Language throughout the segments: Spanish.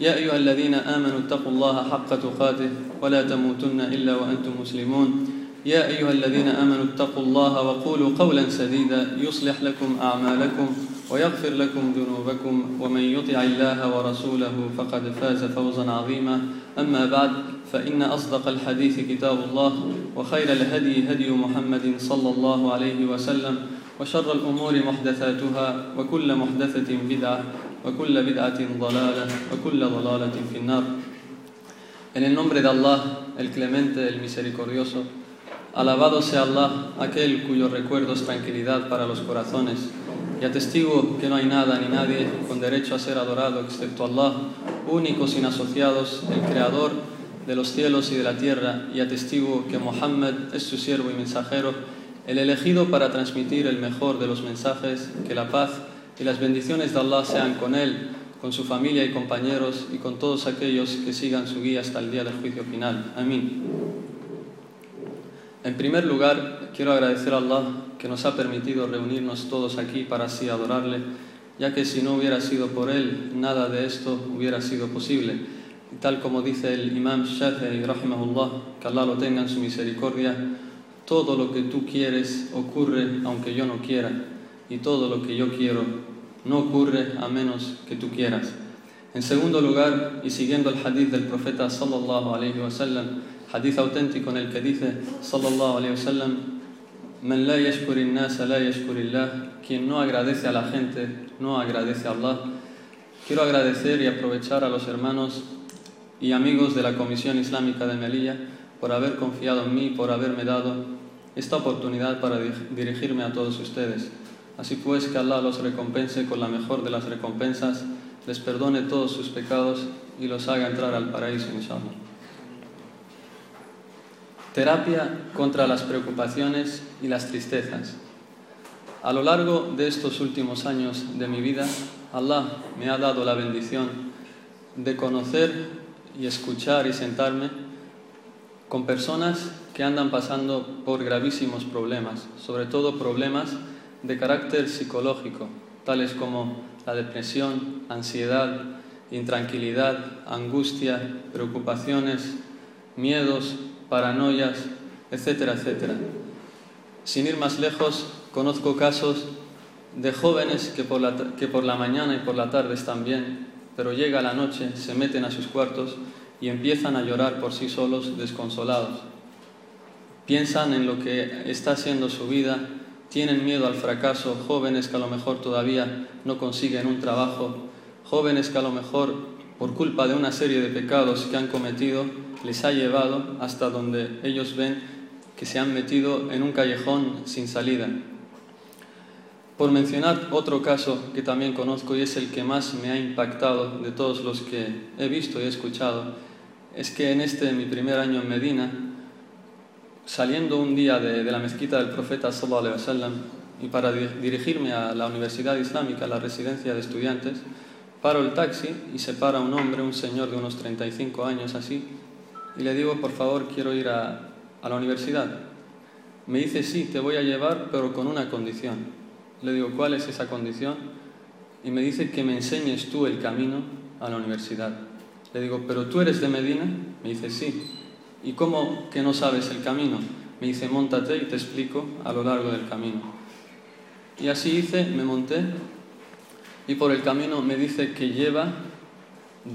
يا أيها الذين آمنوا اتقوا الله حق تقاته ولا تموتن إلا وأنتم مسلمون. يا أيها الذين آمنوا اتقوا الله وقولوا قولا سديدا يصلح لكم أعمالكم ويغفر لكم ذنوبكم. ومن يطع الله ورسوله فقد فاز فوزا عظيما. أما بعد فإن أصدق الحديث كتاب الله وخير الهدي هدي محمد صلى الله عليه وسلم وشر الأمور محدثاتها وكل محدثة بدعة وكل بدعة ضلالة وكل ضلالة في النار En el nombre de Allah, el clemente, el misericordioso, alabado sea Allah, aquel cuyo recuerdo es tranquilidad para los corazones, y atestigo que no hay nada ni nadie con derecho a ser adorado excepto Allah, único sin asociados, el creador de los cielos y de la tierra, y atestigo que Mohammed es su siervo y mensajero, el elegido para transmitir el mejor de los mensajes, que la paz y las bendiciones de Allah sean con él, con su familia y compañeros y con todos aquellos que sigan su guía hasta el día del juicio final. Amén. En primer lugar, quiero agradecer a Allah que nos ha permitido reunirnos todos aquí para así adorarle, ya que si no hubiera sido por él, nada de esto hubiera sido posible. Y tal como dice el imam Shafi'i, rahimahullah, que Allah lo tenga en su misericordia, todo lo que tú quieres ocurre aunque yo no quiera, y todo lo que yo quiero no ocurre a menos que tú quieras. En segundo lugar, y siguiendo el hadith del profeta sallallahu alayhi wa sallam, hadith auténtico en el que dice sallallahu alayhi wa sallam, Man la nasa la quien no agradece a la gente, no agradece a Allah. Quiero agradecer y aprovechar a los hermanos y amigos de la Comisión Islámica de Melilla por haber confiado en mí, por haberme dado esta oportunidad para dirigirme a todos ustedes. Así pues, que Allah los recompense con la mejor de las recompensas, les perdone todos sus pecados y los haga entrar al paraíso, inshallah. Terapia contra las preocupaciones y las tristezas. A lo largo de estos últimos años de mi vida, Allah me ha dado la bendición de conocer y escuchar y sentarme con personas que andan pasando por gravísimos problemas, sobre todo problemas de carácter psicológico, tales como la depresión, ansiedad, intranquilidad, angustia, preocupaciones, miedos, paranoias, etcétera, etcétera. Sin ir más lejos, conozco casos de jóvenes que por, la, que por la mañana y por la tarde están bien, pero llega la noche, se meten a sus cuartos y empiezan a llorar por sí solos, desconsolados. Piensan en lo que está siendo su vida, tienen miedo al fracaso, jóvenes que a lo mejor todavía no consiguen un trabajo, jóvenes que a lo mejor por culpa de una serie de pecados que han cometido les ha llevado hasta donde ellos ven que se han metido en un callejón sin salida. Por mencionar otro caso que también conozco y es el que más me ha impactado de todos los que he visto y escuchado, es que en este mi primer año en Medina, saliendo un día de, la mezquita del profeta sallallahu alaihi wasallam y para dirigirme a la Universidad Islámica, a la residencia de estudiantes, paro el taxi y se para un hombre, un señor de unos 35 años así, y le digo, por favor, quiero ir a, a la universidad. Me dice, sí, te voy a llevar, pero con una condición. Le digo, ¿cuál es esa condición? Y me dice que me enseñes tú el camino a la universidad. Le digo, ¿pero tú eres de Medina? Me dice, sí. ¿Y cómo que no sabes el camino? Me dice, montate y te explico a lo largo del camino. Y así hice, me monté y por el camino me dice que lleva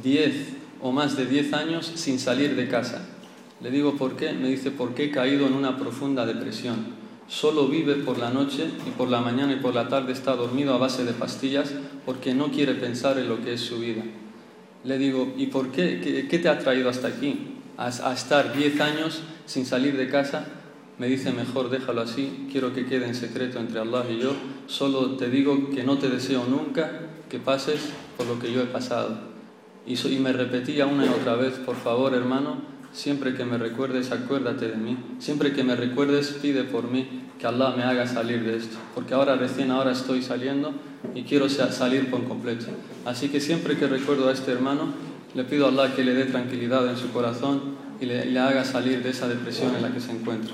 10 o más de 10 años sin salir de casa. Le digo, ¿por qué? Me dice, porque he caído en una profunda depresión. Solo vive por la noche y por la mañana y por la tarde está dormido a base de pastillas porque no quiere pensar en lo que es su vida. Le digo, ¿y por qué? ¿Qué, te ha traído hasta aquí? A, a estar 10 años sin salir de casa. Me dice, mejor déjalo así, quiero que quede en secreto entre Allah y yo. Solo te digo que no te deseo nunca que pases por lo que yo he pasado. Y, y me repetía una y otra vez, por favor hermano, Siempre que me recuerdes, acuérdate de mí. Siempre que me recuerdes, pide por mí que Allah me haga salir de esto. Porque ahora, recién ahora estoy saliendo y quiero salir por completo. Así que siempre que recuerdo a este hermano, le pido a Allah que le dé tranquilidad en su corazón y le, haga salir de esa depresión en la que se encuentra.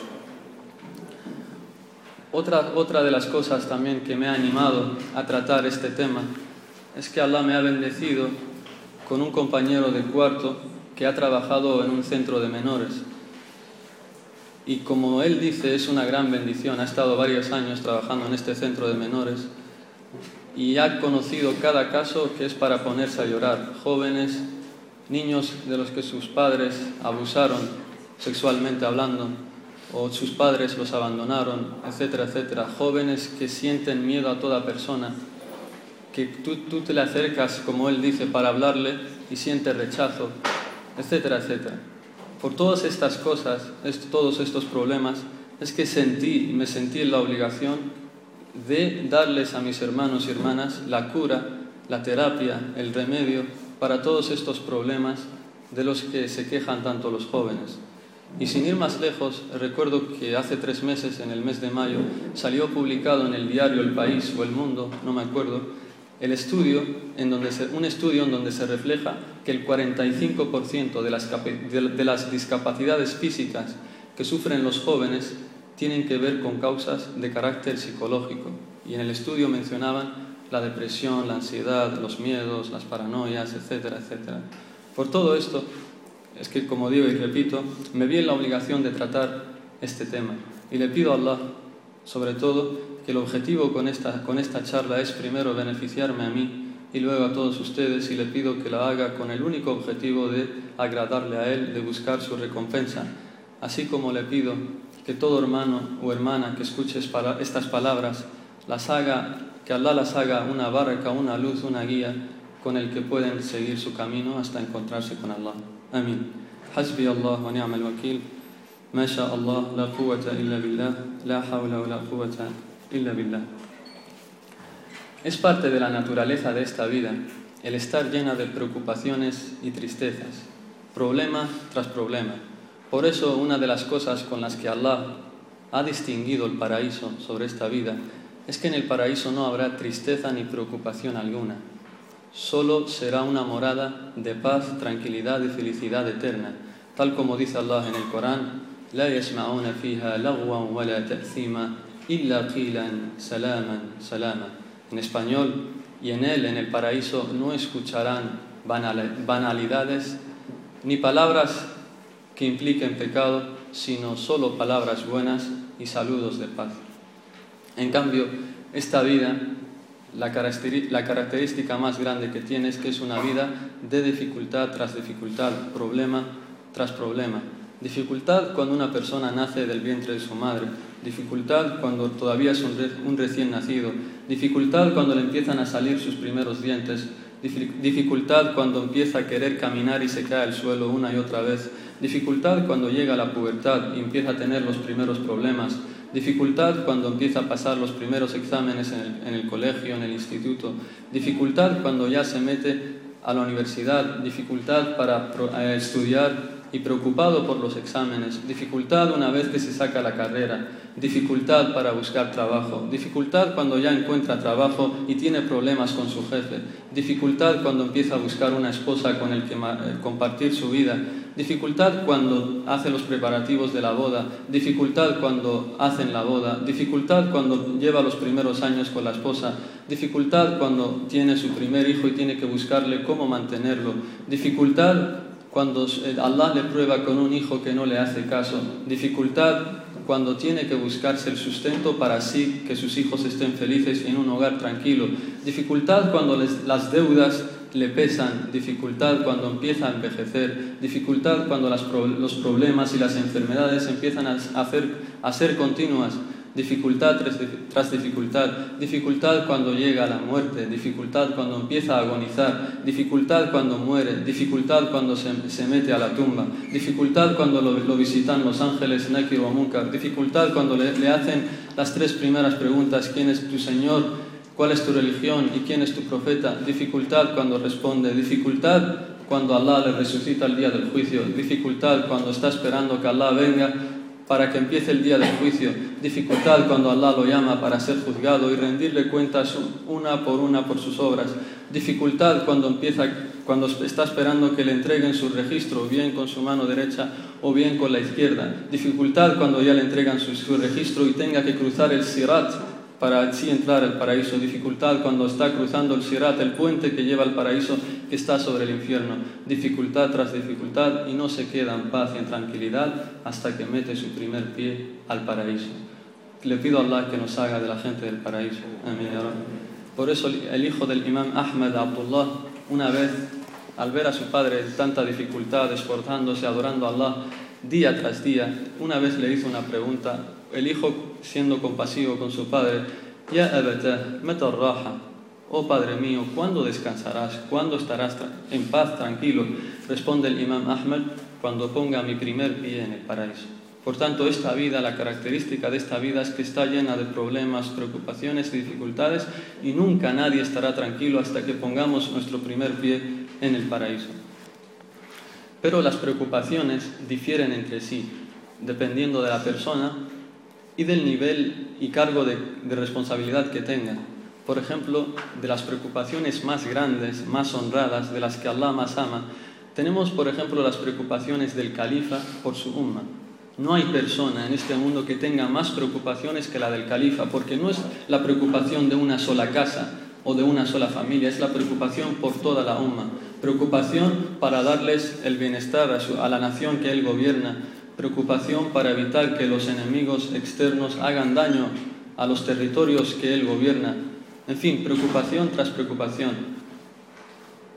Otra, otra de las cosas también que me ha animado a tratar este tema es que Allah me ha bendecido con un compañero de cuarto que ha trabajado en un centro de menores. Y como él dice, es una gran bendición. Ha estado varios años trabajando en este centro de menores y ha conocido cada caso que es para ponerse a llorar. Jóvenes, niños de los que sus padres abusaron sexualmente hablando o sus padres los abandonaron, etcétera, etcétera. Jóvenes que sienten miedo a toda persona, que tú, tú te le acercas, como él dice, para hablarle y siente rechazo etcétera, etcétera. Por todas estas cosas, todos estos problemas, es que sentí, me sentí en la obligación de darles a mis hermanos y hermanas la cura, la terapia, el remedio para todos estos problemas de los que se quejan tanto los jóvenes. Y sin ir más lejos, recuerdo que hace tres meses, en el mes de mayo, salió publicado en el diario El País o El Mundo, no me acuerdo, el estudio en donde un estudio en donde se refleja que el 45% de las, de las discapacidades físicas que sufren los jóvenes tienen que ver con causas de carácter psicológico. Y en el estudio mencionaban la depresión, la ansiedad, los miedos, las paranoias, etcétera, etcétera. Por todo esto, es que como digo y repito, me vi en la obligación de tratar este tema. Y le pido a Allah, sobre todo, que el objetivo con esta, con esta charla es primero beneficiarme a mí y luego a todos ustedes y le pido que la haga con el único objetivo de agradarle a Él, de buscar su recompensa. Así como le pido que todo hermano o hermana que escuche estas palabras las haga, que Allah las haga una barca, una luz, una guía con el que pueden seguir su camino hasta encontrarse con Allah. Amén. Hasbi Allah wa ni'mal wakil. Ma Allah, la quwwata illa billah, la hawla wa la quwwata es parte de la naturaleza de esta vida el estar llena de preocupaciones y tristezas, problema tras problema. Por eso una de las cosas con las que Allah ha distinguido el paraíso sobre esta vida es que en el paraíso no habrá tristeza ni preocupación alguna. Solo será una morada de paz, tranquilidad y felicidad eterna, tal como dice Allah en el Corán, لا يسمعون فيها لغوا ولا تأثيما illa qilan salaman salama. En español, y en él, en el paraíso, no escucharán banalidades ni palabras que impliquen pecado, sino solo palabras buenas y saludos de paz. En cambio, esta vida, la característica más grande que tiene es que es una vida de dificultad tras dificultad, problema tras problema. Dificultad cuando una persona nace del vientre de su madre, dificultad cuando todavía es un, recién nacido, dificultad cuando le empiezan a salir sus primeros dientes, dificultad cuando empieza a querer caminar y se cae al suelo una y otra vez, dificultad cuando llega a la pubertad y empieza a tener los primeros problemas, dificultad cuando empieza a pasar los primeros exámenes en el, en el colegio, en el instituto, dificultad cuando ya se mete a la universidad, dificultad para estudiar y preocupado por los exámenes, dificultad una vez que se saca la carrera, dificultad para buscar trabajo, dificultad cuando ya encuentra trabajo y tiene problemas con su jefe, dificultad cuando empieza a buscar una esposa con el que eh, compartir su vida, dificultad cuando hace los preparativos de la boda, dificultad cuando hacen la boda, dificultad cuando lleva los primeros años con la esposa, dificultad cuando tiene su primer hijo y tiene que buscarle cómo mantenerlo, dificultad cuando Allah le prueba con un hijo que no le hace caso, dificultad cuando tiene que buscarse el sustento para así que sus hijos estén felices en un hogar tranquilo, dificultad cuando las deudas le pesan, dificultad cuando empieza a envejecer, dificultad cuando los problemas y las enfermedades empiezan a, hacer, a ser continuas, dificultad tras, dificultad, dificultad cuando llega la muerte, dificultad cuando empieza a agonizar, dificultad cuando muere, dificultad cuando se, mete a la tumba, dificultad cuando lo, visitan los ángeles Nakir o dificultad cuando le hacen las tres primeras preguntas, ¿quién es tu Señor? ¿Cuál es tu religión y quién es tu profeta? Dificultad cuando responde, dificultad cuando Allah le resucita el día del juicio, dificultad cuando está esperando que Allah venga para que empiece el día del juicio, dificultad cuando Allah lo llama para ser juzgado y rendirle cuentas una por una por sus obras, dificultad cuando empieza cuando está esperando que le entreguen su registro, bien con su mano derecha o bien con la izquierda, dificultad cuando ya le entregan su, su registro y tenga que cruzar el sirat para así entrar al paraíso, dificultad cuando está cruzando el sirat, el puente que lleva al paraíso que está sobre el infierno, dificultad tras dificultad y no se queda en paz y en tranquilidad hasta que mete su primer pie al paraíso. Le pido a Allah que nos haga de la gente del paraíso. Amén. Por eso el hijo del imam Ahmed Abdullah, una vez, al ver a su padre en tanta dificultad, esforzándose, adorando a Allah día tras día, una vez le hizo una pregunta el hijo siendo compasivo con su padre, Ya abata, meta raja, oh padre mío, ¿cuándo descansarás? ¿Cuándo estarás en paz, tranquilo? Responde el imam Ahmed, cuando ponga mi primer pie en el paraíso. Por tanto, esta vida, la característica de esta vida es que está llena de problemas, preocupaciones y dificultades y nunca nadie estará tranquilo hasta que pongamos nuestro primer pie en el paraíso. Pero las preocupaciones difieren entre sí, dependiendo de la persona y del nivel y cargo de, responsabilidad que tenga. Por ejemplo, de las preocupaciones más grandes, más honradas, de las que Allah más ama, tenemos, por ejemplo, las preocupaciones del califa por su umma. No hay persona en este mundo que tenga más preocupaciones que la del califa, porque no es la preocupación de una sola casa o de una sola familia, es la preocupación por toda la umma. Preocupación para darles el bienestar a, a la nación que él gobierna, preocupación para evitar que los enemigos externos hagan daño a los territorios que él gobierna. En fin, preocupación tras preocupación.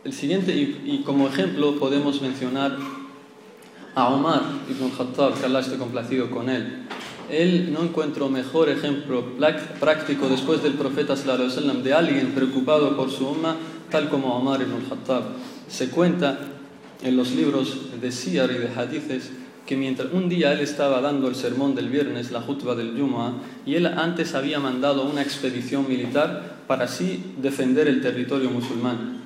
El siguiente, y, como ejemplo podemos mencionar a Omar ibn Khattab, que Allah esté complacido con él. Él no encuentro mejor ejemplo práctico después del profeta de alguien preocupado por su umma, tal como Omar ibn Khattab. Se cuenta en los libros de Siyar y de Hadithes que mientras un día él estaba dando el sermón del viernes, la jutba del Yuma, y él antes había mandado una expedición militar para así defender el territorio musulmán.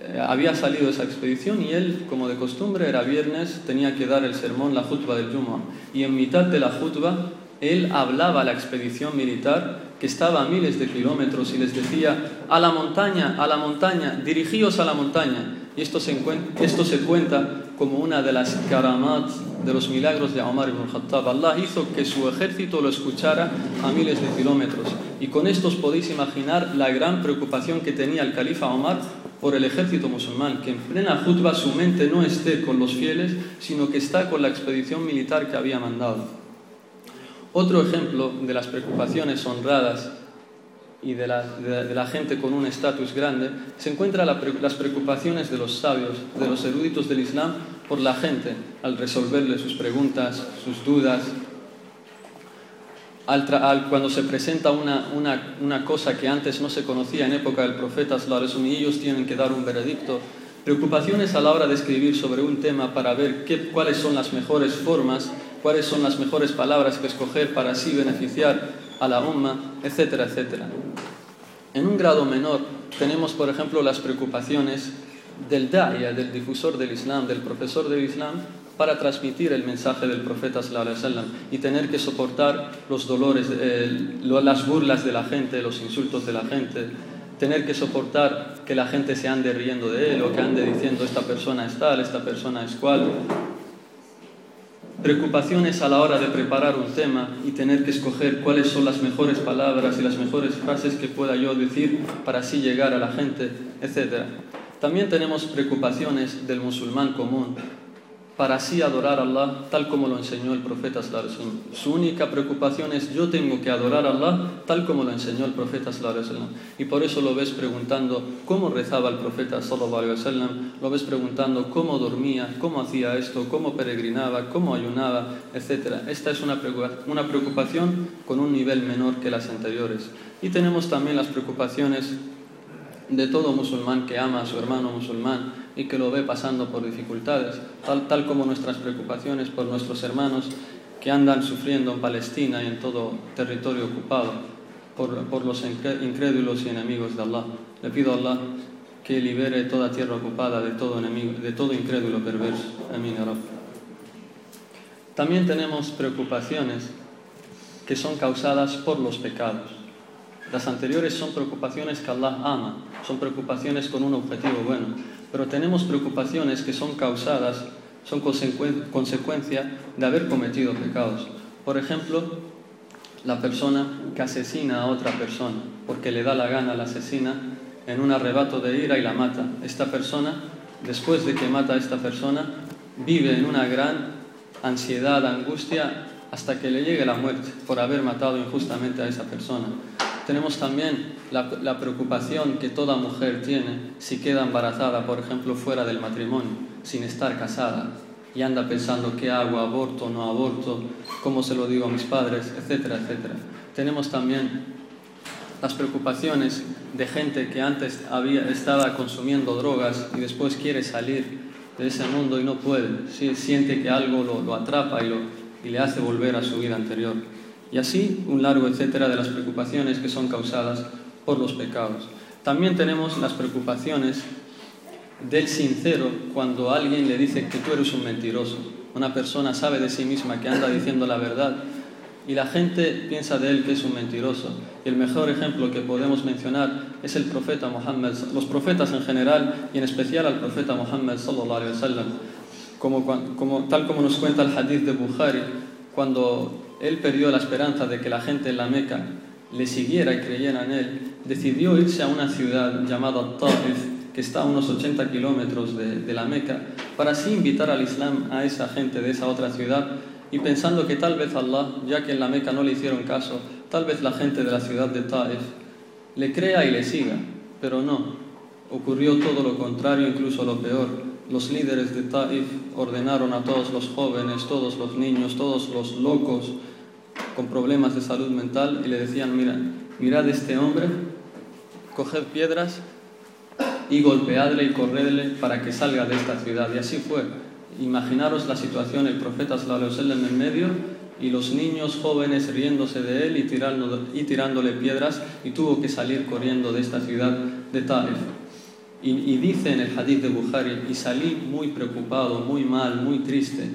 Eh, había salido esa expedición y él, como de costumbre, era viernes, tenía que dar el sermón, la jutba del Yuma. Y en mitad de la jutba, él hablaba a la expedición militar que estaba a miles de kilómetros y les decía, a la montaña, a la montaña, dirigíos a la montaña. Y esto se, cuenta como una de las karamat de los milagros de Omar ibn Khattab. Allah hizo que su ejército lo escuchara a miles de kilómetros. Y con esto os podéis imaginar la gran preocupación que tenía el califa Omar por el ejército musulmán, que en plena jutba su mente no esté con los fieles, sino que está con la expedición militar que había mandado. Otro ejemplo de las preocupaciones honradas y de la, gente con un estatus grande, se encuentran las preocupaciones de los sabios, de los eruditos del Islam, por la gente al resolverle sus preguntas, sus dudas. Al, cuando se presenta una, una, cosa que antes no se conocía en época del profeta, y ellos tienen que dar un veredicto. Preocupaciones a la hora de escribir sobre un tema para ver qué, cuáles son las mejores formas, cuáles son las mejores palabras que escoger para así beneficiar a la umma, etcétera, etcétera. En un grado menor tenemos, por ejemplo, las preocupaciones del da'ya, del difusor del Islam, del profesor del Islam, para transmitir el mensaje del profeta sallam, y tener que soportar los dolores, eh, las burlas de la gente, los insultos de la gente, tener que soportar que la gente se ande riendo de él o que ande diciendo esta persona es tal, esta persona es cual. Preocupaciones a la hora de preparar un tema y tener que escoger cuáles son las mejores palabras y las mejores frases que pueda yo decir para así llegar a la gente, etc. También tenemos preocupaciones del musulmán común, para así adorar a Allah tal como lo enseñó el profeta sallallahu. Su única preocupación es yo tengo que adorar a Allah tal como lo enseñó el profeta sallallahu. Y por eso lo ves preguntando cómo rezaba el profeta sallallahu lo ves preguntando cómo dormía, cómo hacía esto, cómo peregrinaba, cómo ayunaba, etc. Esta es una preocupación con un nivel menor que las anteriores. Y tenemos también las preocupaciones de todo musulmán que ama a su hermano musulmán y que lo ve pasando por dificultades, tal, tal como nuestras preocupaciones por nuestros hermanos que andan sufriendo en Palestina y en todo territorio ocupado por, por los incrédulos y enemigos de Allah. Le pido a Allah que libere toda tierra ocupada de todo, enemigo, de todo incrédulo perverso. Amén. También tenemos preocupaciones que son causadas por los pecados. Las anteriores son preocupaciones que Allah ama, son preocupaciones con un objetivo bueno pero tenemos preocupaciones que son causadas, son consecuencia de haber cometido pecados. Por ejemplo, la persona que asesina a otra persona, porque le da la gana la asesina en un arrebato de ira y la mata. Esta persona, después de que mata a esta persona, vive en una gran ansiedad, angustia, hasta que le llegue la muerte por haber matado injustamente a esa persona. Tenemos también la, preocupación que toda mujer tiene si queda embarazada, por ejemplo, fuera del matrimonio, sin estar casada, y anda pensando qué hago, aborto, no aborto, cómo se lo digo a mis padres, etcétera, etcétera. Tenemos también las preocupaciones de gente que antes había, estaba consumiendo drogas y después quiere salir de ese mundo y no puede, siente que algo lo, lo atrapa y, lo, y le hace volver a su vida anterior. Y así un largo etcétera de las preocupaciones que son causadas por los pecados. También tenemos las preocupaciones del sincero cuando alguien le dice que tú eres un mentiroso. Una persona sabe de sí misma que anda diciendo la verdad y la gente piensa de él que es un mentiroso. Y el mejor ejemplo que podemos mencionar es el profeta Muhammad, los profetas en general y en especial al profeta Muhammad sallallahu alaihi wasallam. Como, como, tal como nos cuenta el hadith de Bukhari, cuando él perdió la esperanza de que la gente en la Meca le siguiera y creyera en él, decidió irse a una ciudad llamada Ta'if, que está a unos 80 kilómetros de, de, la Meca, para así invitar al Islam a esa gente de esa otra ciudad y pensando que tal vez Allah, ya que en la Meca no le hicieron caso, tal vez la gente de la ciudad de Ta'if le crea y le siga, pero no, ocurrió todo lo contrario, incluso lo peor. Los líderes de Taif ordenaron a todos los jóvenes, todos los niños, todos los locos con problemas de salud mental y le decían, mira, mirad este hombre, coged piedras y golpeadle y corredle para que salga de esta ciudad. Y así fue. Imaginaros la situación, el profeta sallallahu en medio y los niños jóvenes riéndose de él y, y tirándole piedras y tuvo que salir corriendo de esta ciudad de Taif. Y, dice en el hadith de Bukhari, y salí muy preocupado, muy mal, muy triste,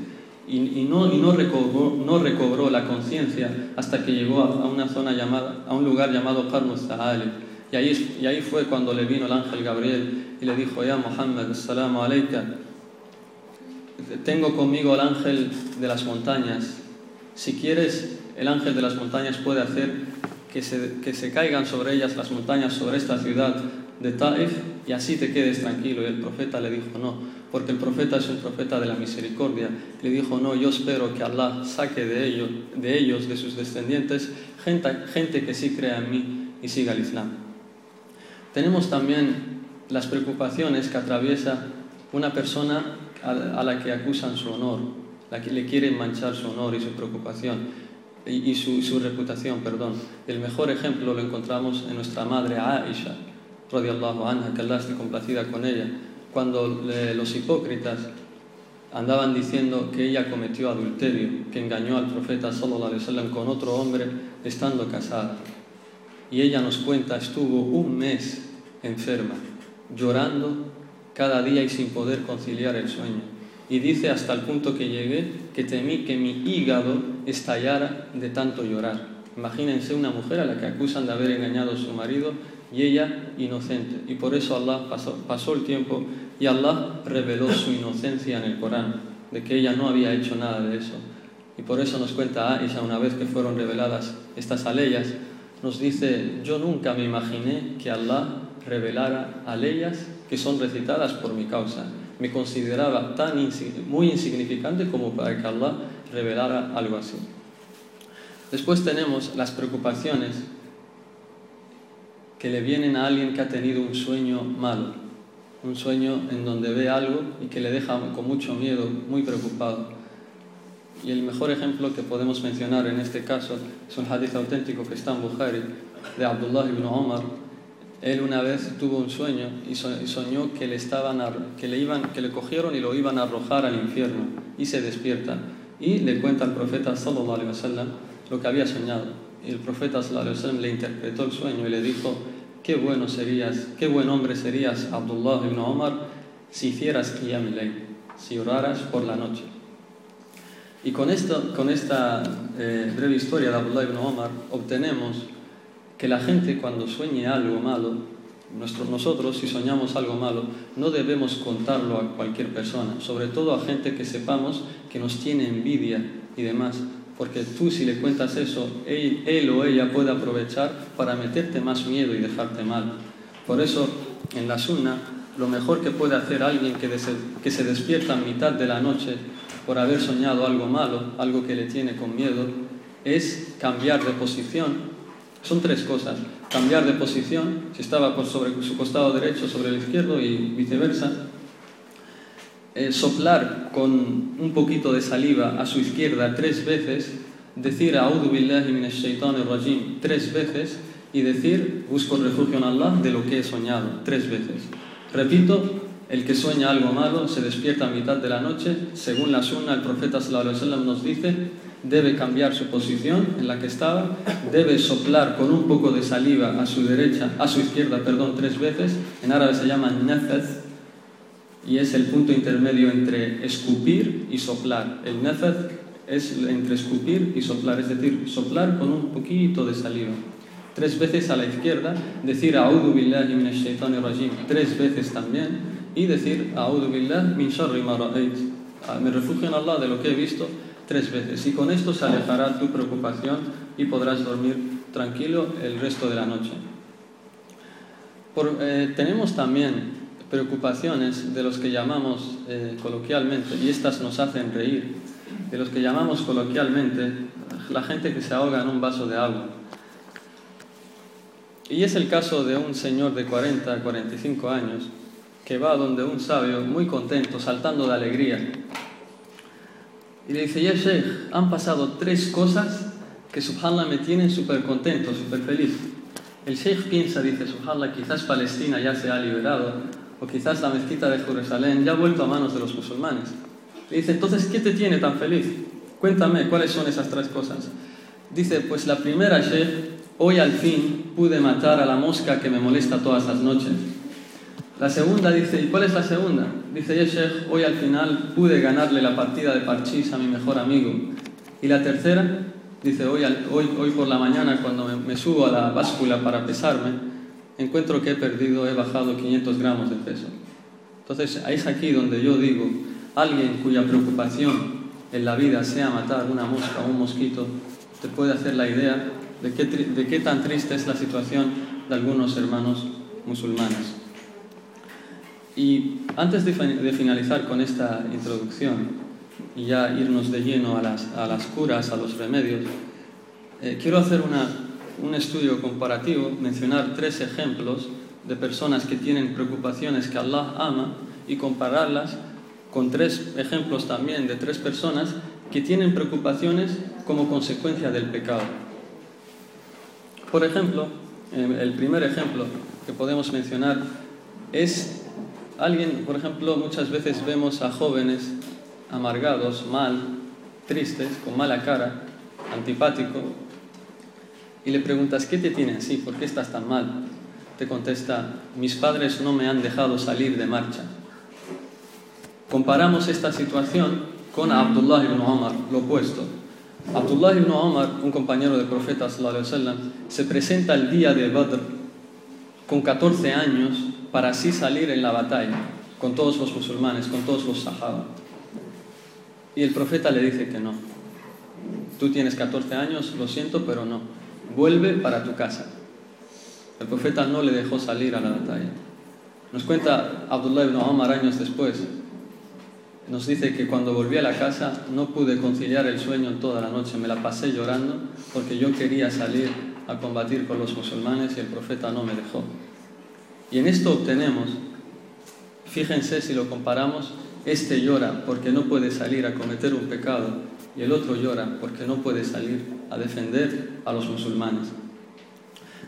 y, no, no, recobró, la conciencia hasta que llegó a, una zona llamada, a un lugar llamado Qarnus Y ahí, y ahí fue cuando le vino el ángel Gabriel y le dijo, ya Muhammad, salamu alayka, tengo conmigo el ángel de las montañas. Si quieres, el ángel de las montañas puede hacer que se, que se caigan sobre ellas las montañas, sobre esta ciudad, de Taif y así te quedes tranquilo. Y el profeta le dijo, no, porque el profeta es un profeta de la misericordia. Le dijo, no, yo espero que Allah saque de ellos, de, ellos, de sus descendientes, gente, gente que sí crea en mí y siga el Islam. Tenemos también las preocupaciones que atraviesa una persona a la que acusan su honor, la que le quieren manchar su honor y su preocupación y, su, su reputación, perdón. El mejor ejemplo lo encontramos en nuestra madre Aisha, anha, que Allah esté complacida con ella, cuando los hipócritas andaban diciendo que ella cometió adulterio, que engañó al profeta sallallahu alaihi wasallam con otro hombre estando casada. Y ella nos cuenta, estuvo un mes enferma, llorando cada día y sin poder conciliar el sueño. Y dice hasta el punto que llegué que temí que mi hígado estallara de tanto llorar. Imagínense una mujer a la que acusan de haber engañado a su marido y ella inocente. Y por eso Allah pasó, pasó, el tiempo y Allah reveló su inocencia en el Corán, de que ella no había hecho nada de eso. Y por eso nos cuenta Aisha, una vez que fueron reveladas estas aleyas, nos dice, yo nunca me imaginé que Allah revelara aleyas que son recitadas por mi causa. me consideraba tan muy insignificante como para que Allah revelara algo así. Después tenemos las preocupaciones que le vienen a alguien que ha tenido un sueño malo, un sueño en donde ve algo y que le deja con mucho miedo, muy preocupado. Y el mejor ejemplo que podemos mencionar en este caso es un hadith auténtico que está en Bukhari de Abdullah ibn Omar. Él una vez tuvo un sueño y soñó que le, estaban que le, iban, que le cogieron y lo iban a arrojar al infierno y se despierta. Y le cuenta al profeta sallallahu alaihi wasallam lo que había soñado. Y el profeta sallallahu alaihi wasallam le interpretó el sueño y le dijo, qué bueno serías, qué buen hombre serías Abdullah ibn Omar si hicieras qiyam si oraras por la noche. Y con, esto, con esta eh, breve historia de Abdullah ibn Omar obtenemos que la gente cuando sueñe algo malo, nosotros si soñamos algo malo, no debemos contarlo a cualquier persona, sobre todo a gente que sepamos que nos tiene envidia y demás, porque tú si le cuentas eso, él, él o ella puede aprovechar para meterte más miedo y dejarte mal. Por eso en la sunna lo mejor que puede hacer alguien que, que se despierta en mitad de la noche por haber soñado algo malo, algo que le tiene con miedo, es cambiar de posición. Son tres cosas. Cambiar de posición, si estaba sobre su costado derecho, sobre el izquierdo y viceversa. Eh, soplar con un poquito de saliva a su izquierda tres veces, decir A'udhu billahi minash rajim tres veces y decir busco refugio en Allah de lo que he soñado tres veces. Repito, el que sueña algo malo se despierta a mitad de la noche. Según la sunna, el profeta sallallahu nos dice, debe cambiar su posición en la que estaba, debe soplar con un poco de saliva a su derecha, a su izquierda, perdón, tres veces. En árabe se llama nefez y es el punto intermedio entre escupir y soplar. El nefez es entre escupir y soplar, es decir, soplar con un poquito de saliva. Tres veces a la izquierda, decir A'udhu billahi minash rajim tres veces también y decir A'udhu billah min sharri ma ah, Me refugio en Allah de lo que he visto tres veces. Y con esto se alejará tu preocupación y podrás dormir tranquilo el resto de la noche. Eh, tenemos también preocupaciones de los que llamamos eh, coloquialmente, y estas nos hacen reír, de los que llamamos coloquialmente la gente que se ahoga en un vaso de agua. Y es el caso de un señor de 40, 45 años, que va donde un sabio muy contento, saltando de alegría. Y le dice, ya Sheikh, han pasado tres cosas que subhanallah me tienen súper contento, súper feliz. El Sheikh piensa, dice, subhanallah, quizás Palestina ya se ha liberado, o quizás la mezquita de Jerusalén ya ha vuelto a manos de los musulmanes. Le dice, entonces, ¿qué te tiene tan feliz? Cuéntame, ¿cuáles son esas tres cosas? Dice, pues la primera, Sheikh, hoy al fin pude matar a la mosca que me molesta todas las noches. La segunda dice, ¿y cuál es la segunda? Dice, Yeshech, hoy al final pude ganarle la partida de parchís a mi mejor amigo. Y la tercera, dice, hoy, hoy, hoy por la mañana cuando me, subo a la báscula para pesarme, encuentro que he perdido, he bajado 500 gramos de peso. Entonces, es aquí donde yo digo, alguien cuya preocupación en la vida sea matar una mosca o un mosquito, te puede hacer la idea de qué, de qué tan triste es la situación de algunos hermanos musulmanes. Y antes de, finalizar con esta introducción y ya irnos de lleno a las, a las curas, a los remedios, eh, quiero hacer una, un estudio comparativo, mencionar tres ejemplos de personas que tienen preocupaciones que Allah ama y compararlas con tres ejemplos también de tres personas que tienen preocupaciones como consecuencia del pecado. Por ejemplo, eh, el primer ejemplo que podemos mencionar es Alguien, por ejemplo, muchas veces vemos a jóvenes amargados, mal, tristes, con mala cara, antipático, y le preguntas, ¿qué te tiene así? ¿Por qué estás tan mal? Te contesta, mis padres no me han dejado salir de marcha. Comparamos esta situación con Abdullah ibn Omar, lo opuesto. Abdullah ibn Omar, un compañero del profeta se presenta el día de Badr con 14 años para así salir en la batalla con todos los musulmanes, con todos los sahaba. Y el profeta le dice que no. Tú tienes 14 años, lo siento, pero no. Vuelve para tu casa. El profeta no le dejó salir a la batalla. Nos cuenta Abdullah ibn Omar años después nos dice que cuando volví a la casa no pude conciliar el sueño toda la noche, me la pasé llorando porque yo quería salir a combatir con los musulmanes y el profeta no me dejó. Y en esto obtenemos, fíjense si lo comparamos, este llora porque no puede salir a cometer un pecado y el otro llora porque no puede salir a defender a los musulmanes.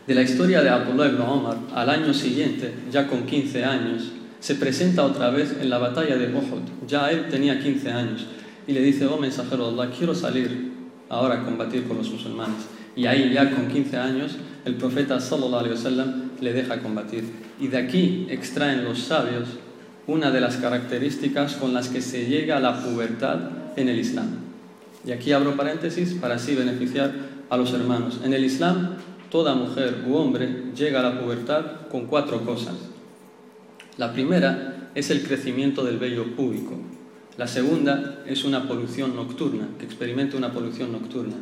De la historia de Abdullah ibn Omar, al año siguiente, ya con 15 años, se presenta otra vez en la batalla de Uhud. Ya él tenía 15 años y le dice, oh mensajero de Allah, quiero salir ahora a combatir con los musulmanes. Y ahí ya con 15 años el profeta sallallahu le deja combatir. Y de aquí extraen los sabios una de las características con las que se llega a la pubertad en el Islam. Y aquí abro paréntesis para así beneficiar a los hermanos. En el Islam, toda mujer u hombre llega a la pubertad con cuatro cosas. La primera es el crecimiento del vello púbico. La segunda es una polución nocturna, que experimenta una polución nocturna.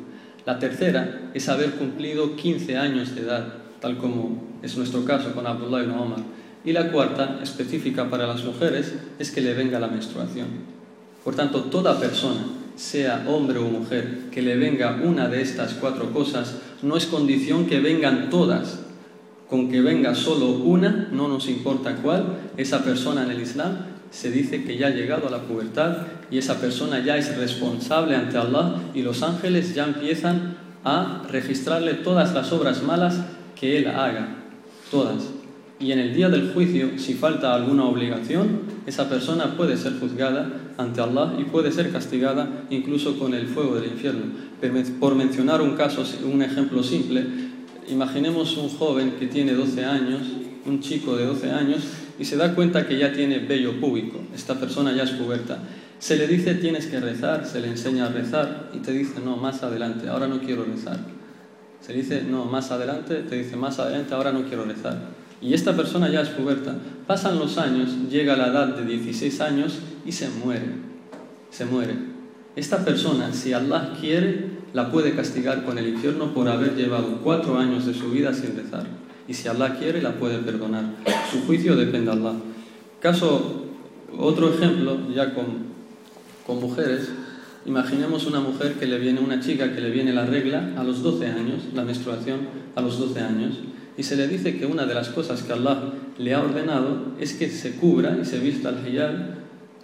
La tercera es haber cumplido 15 años de edad, tal como es nuestro caso con Abdullah ibn Omar. Y la cuarta, específica para las mujeres, es que le venga la menstruación. Por tanto, toda persona, sea hombre o mujer, que le venga una de estas cuatro cosas, no es condición que vengan todas, con que venga solo una, no nos importa cuál, esa persona en el Islam se dice que ya ha llegado a la pubertad y esa persona ya es responsable ante Allah y los ángeles ya empiezan a registrarle todas las obras malas que él haga, todas. Y en el día del juicio, si falta alguna obligación, esa persona puede ser juzgada ante Allah y puede ser castigada incluso con el fuego del infierno. Por mencionar un caso, un ejemplo simple, Imaginemos un joven que tiene 12 años, un chico de 12 años, y se da cuenta que ya tiene vello púbico, esta persona ya es puberta. Se le dice tienes que rezar, se le enseña a rezar y te dice no, más adelante, ahora no quiero rezar. Se dice no, más adelante, te dice más adelante, ahora no quiero rezar. Y esta persona ya es puberta. Pasan los años, llega a la edad de 16 años y se muere. Se muere. Esta persona, si Allah quiere, la puede castigar con el infierno por haber llevado cuatro años de su vida sin rezar. Y si Allah quiere, la puede perdonar. Su juicio depende de Allah. Caso, otro ejemplo, ya con, con mujeres, imaginemos una mujer que le viene, una chica que le viene la regla a los 12 años, la menstruación a los 12 años, y se le dice que una de las cosas que Allah le ha ordenado es que se cubra y se vista al hijab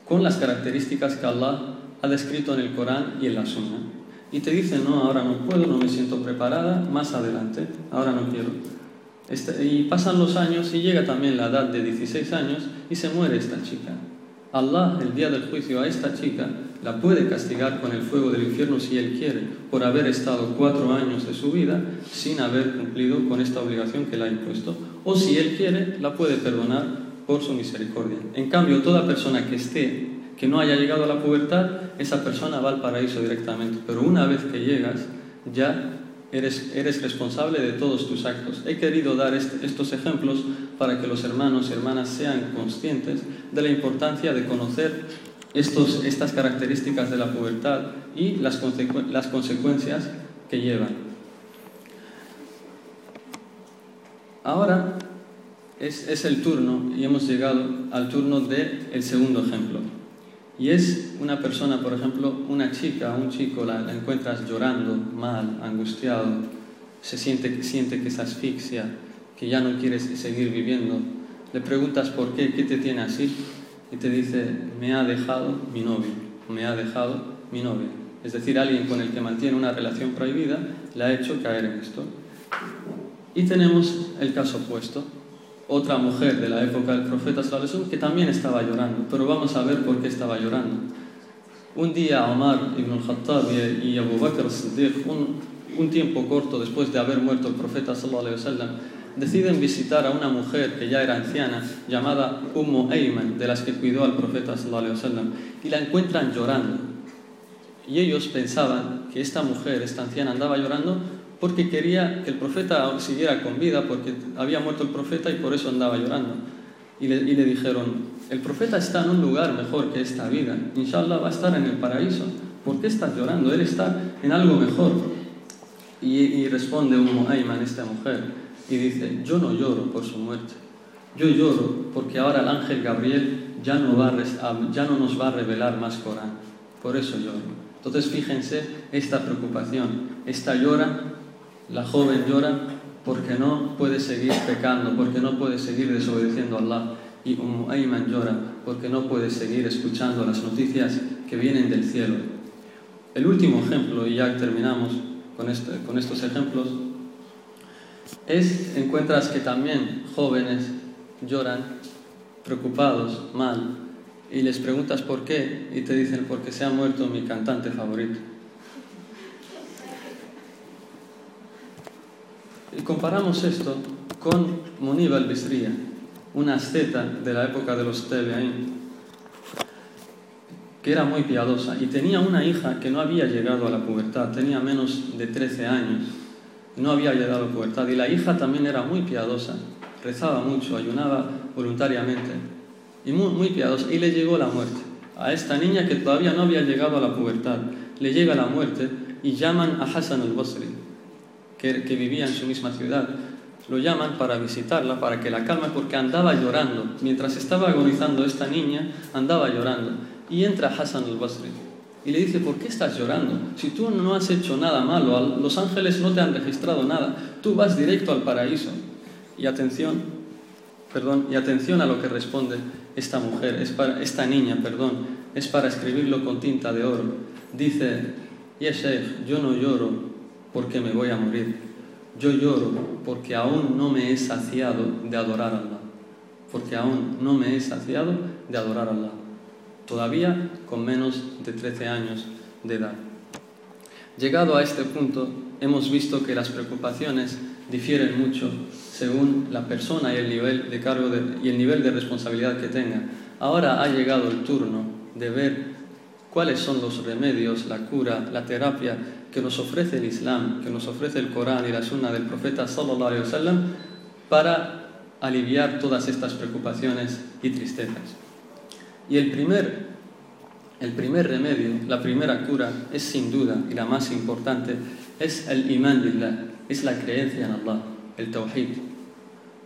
con las características que Allah ha descrito en el Corán y en la Sunna y te dice, no, ahora no puedo, no me siento preparada, más adelante, ahora no quiero. Este, y pasan los años y llega también la edad de 16 años y se muere esta chica. Allah, el día del juicio, a esta chica la puede castigar con el fuego del infierno si Él quiere, por haber estado cuatro años de su vida sin haber cumplido con esta obligación que le ha impuesto. O si Él quiere, la puede perdonar por su misericordia. En cambio, toda persona que esté que no haya llegado a la pubertad, esa persona va al paraíso directamente. Pero una vez que llegas, ya eres, eres responsable de todos tus actos. He querido dar estos ejemplos para que los hermanos y hermanas sean conscientes de la importancia de conocer estas características de la pubertad y las, las consecuencias que llevan. Ahora es, es, el turno y hemos llegado al turno del el segundo ejemplo. Y es una persona, por ejemplo, una chica, un chico, la, encuentras llorando, mal, angustiado, se siente, siente que se asfixia, que ya no quieres seguir viviendo. Le preguntas por qué, qué te tiene así, y te dice, me ha dejado mi novio, me ha dejado mi novia. Es decir, alguien con el que mantiene una relación prohibida le ha hecho caer en esto. Y tenemos el caso opuesto, otra mujer de la época del profeta que también estaba llorando, pero vamos a ver por qué estaba llorando. Un día Omar ibn al-Khattab y Abu Bakr al-Siddiq, un, un, tiempo corto después de haber muerto el profeta Sallallahu deciden visitar a una mujer que ya era anciana, llamada Ummu Ayman, de las que cuidó al profeta Sallallahu y la encuentran llorando. Y ellos pensaban que esta mujer, esta anciana, andaba llorando porque quería que el profeta siguiera con vida, porque había muerto el profeta y por eso andaba llorando. Y le, dijeron, el profeta está en un lugar mejor que esta vida, inshallah va a estar en el paraíso, ¿por qué estás llorando? Él está en algo mejor. Y, responde un Ayman, esta mujer, y dice, yo no lloro por su muerte, yo lloro porque ahora el ángel Gabriel ya no, va ya no nos va a revelar más Corán. Por eso lloro. Entonces fíjense esta preocupación. Esta llora, la joven llora porque no puede seguir pecando, porque no puede seguir desobedeciendo a Allah. Y Umm Ayman llora porque no puede seguir escuchando las noticias que vienen del cielo. El último ejemplo, y ya terminamos con, este, con estos ejemplos, es, encuentras que también jóvenes lloran preocupados, mal, y les preguntas por qué, y te dicen porque se ha muerto mi cantante favorito. Y comparamos esto con Munib al-Bisriya, una asceta de la época de los Tebe'in, que era muy piadosa y tenía una hija que no había llegado a la pubertad, tenía menos de 13 años, no había llegado a la pubertad, y la hija también era muy piadosa, rezaba mucho, ayunaba voluntariamente, y muy, muy piadosa, y le llegó la muerte. A esta niña que todavía no había llegado a la pubertad, le llega la muerte y llaman a Hassan al-Basri, que, que vivía en su misma ciudad. Lo llaman para visitarla, para que la calme, porque andaba llorando. Mientras estaba agonizando esta niña, andaba llorando. Y entra Hassan al-Basri y le dice, ¿por qué estás llorando? Si tú no has hecho nada malo, los ángeles no te han registrado nada, tú vas directo al paraíso. Y atención, perdón, y atención a lo que responde esta mujer, es para, esta niña, perdón, es para escribirlo con tinta de oro. Dice, Yeshef, yo no lloro porque me voy a morir, yo lloro porque aún no me he saciado de adorar a Allah, porque aún no me he saciado de adorar a Allah todavía con menos de 13 años de edad. Llegado a este punto, hemos visto que las preocupaciones difieren mucho según la persona y el nivel de cargo y el nivel de responsabilidad que tenga. Ahora ha llegado el turno de ver cuáles son los remedios, la cura, la terapia que nos ofrece el Islam, que nos ofrece el Corán y la Sunna del profeta sallallahu alaihi wasallam para aliviar todas estas preocupaciones y tristezas. Y el primer, el primer remedio, la primera cura, es sin duda, y la más importante, es el iman billah, es la creencia en Allah, el tawhid.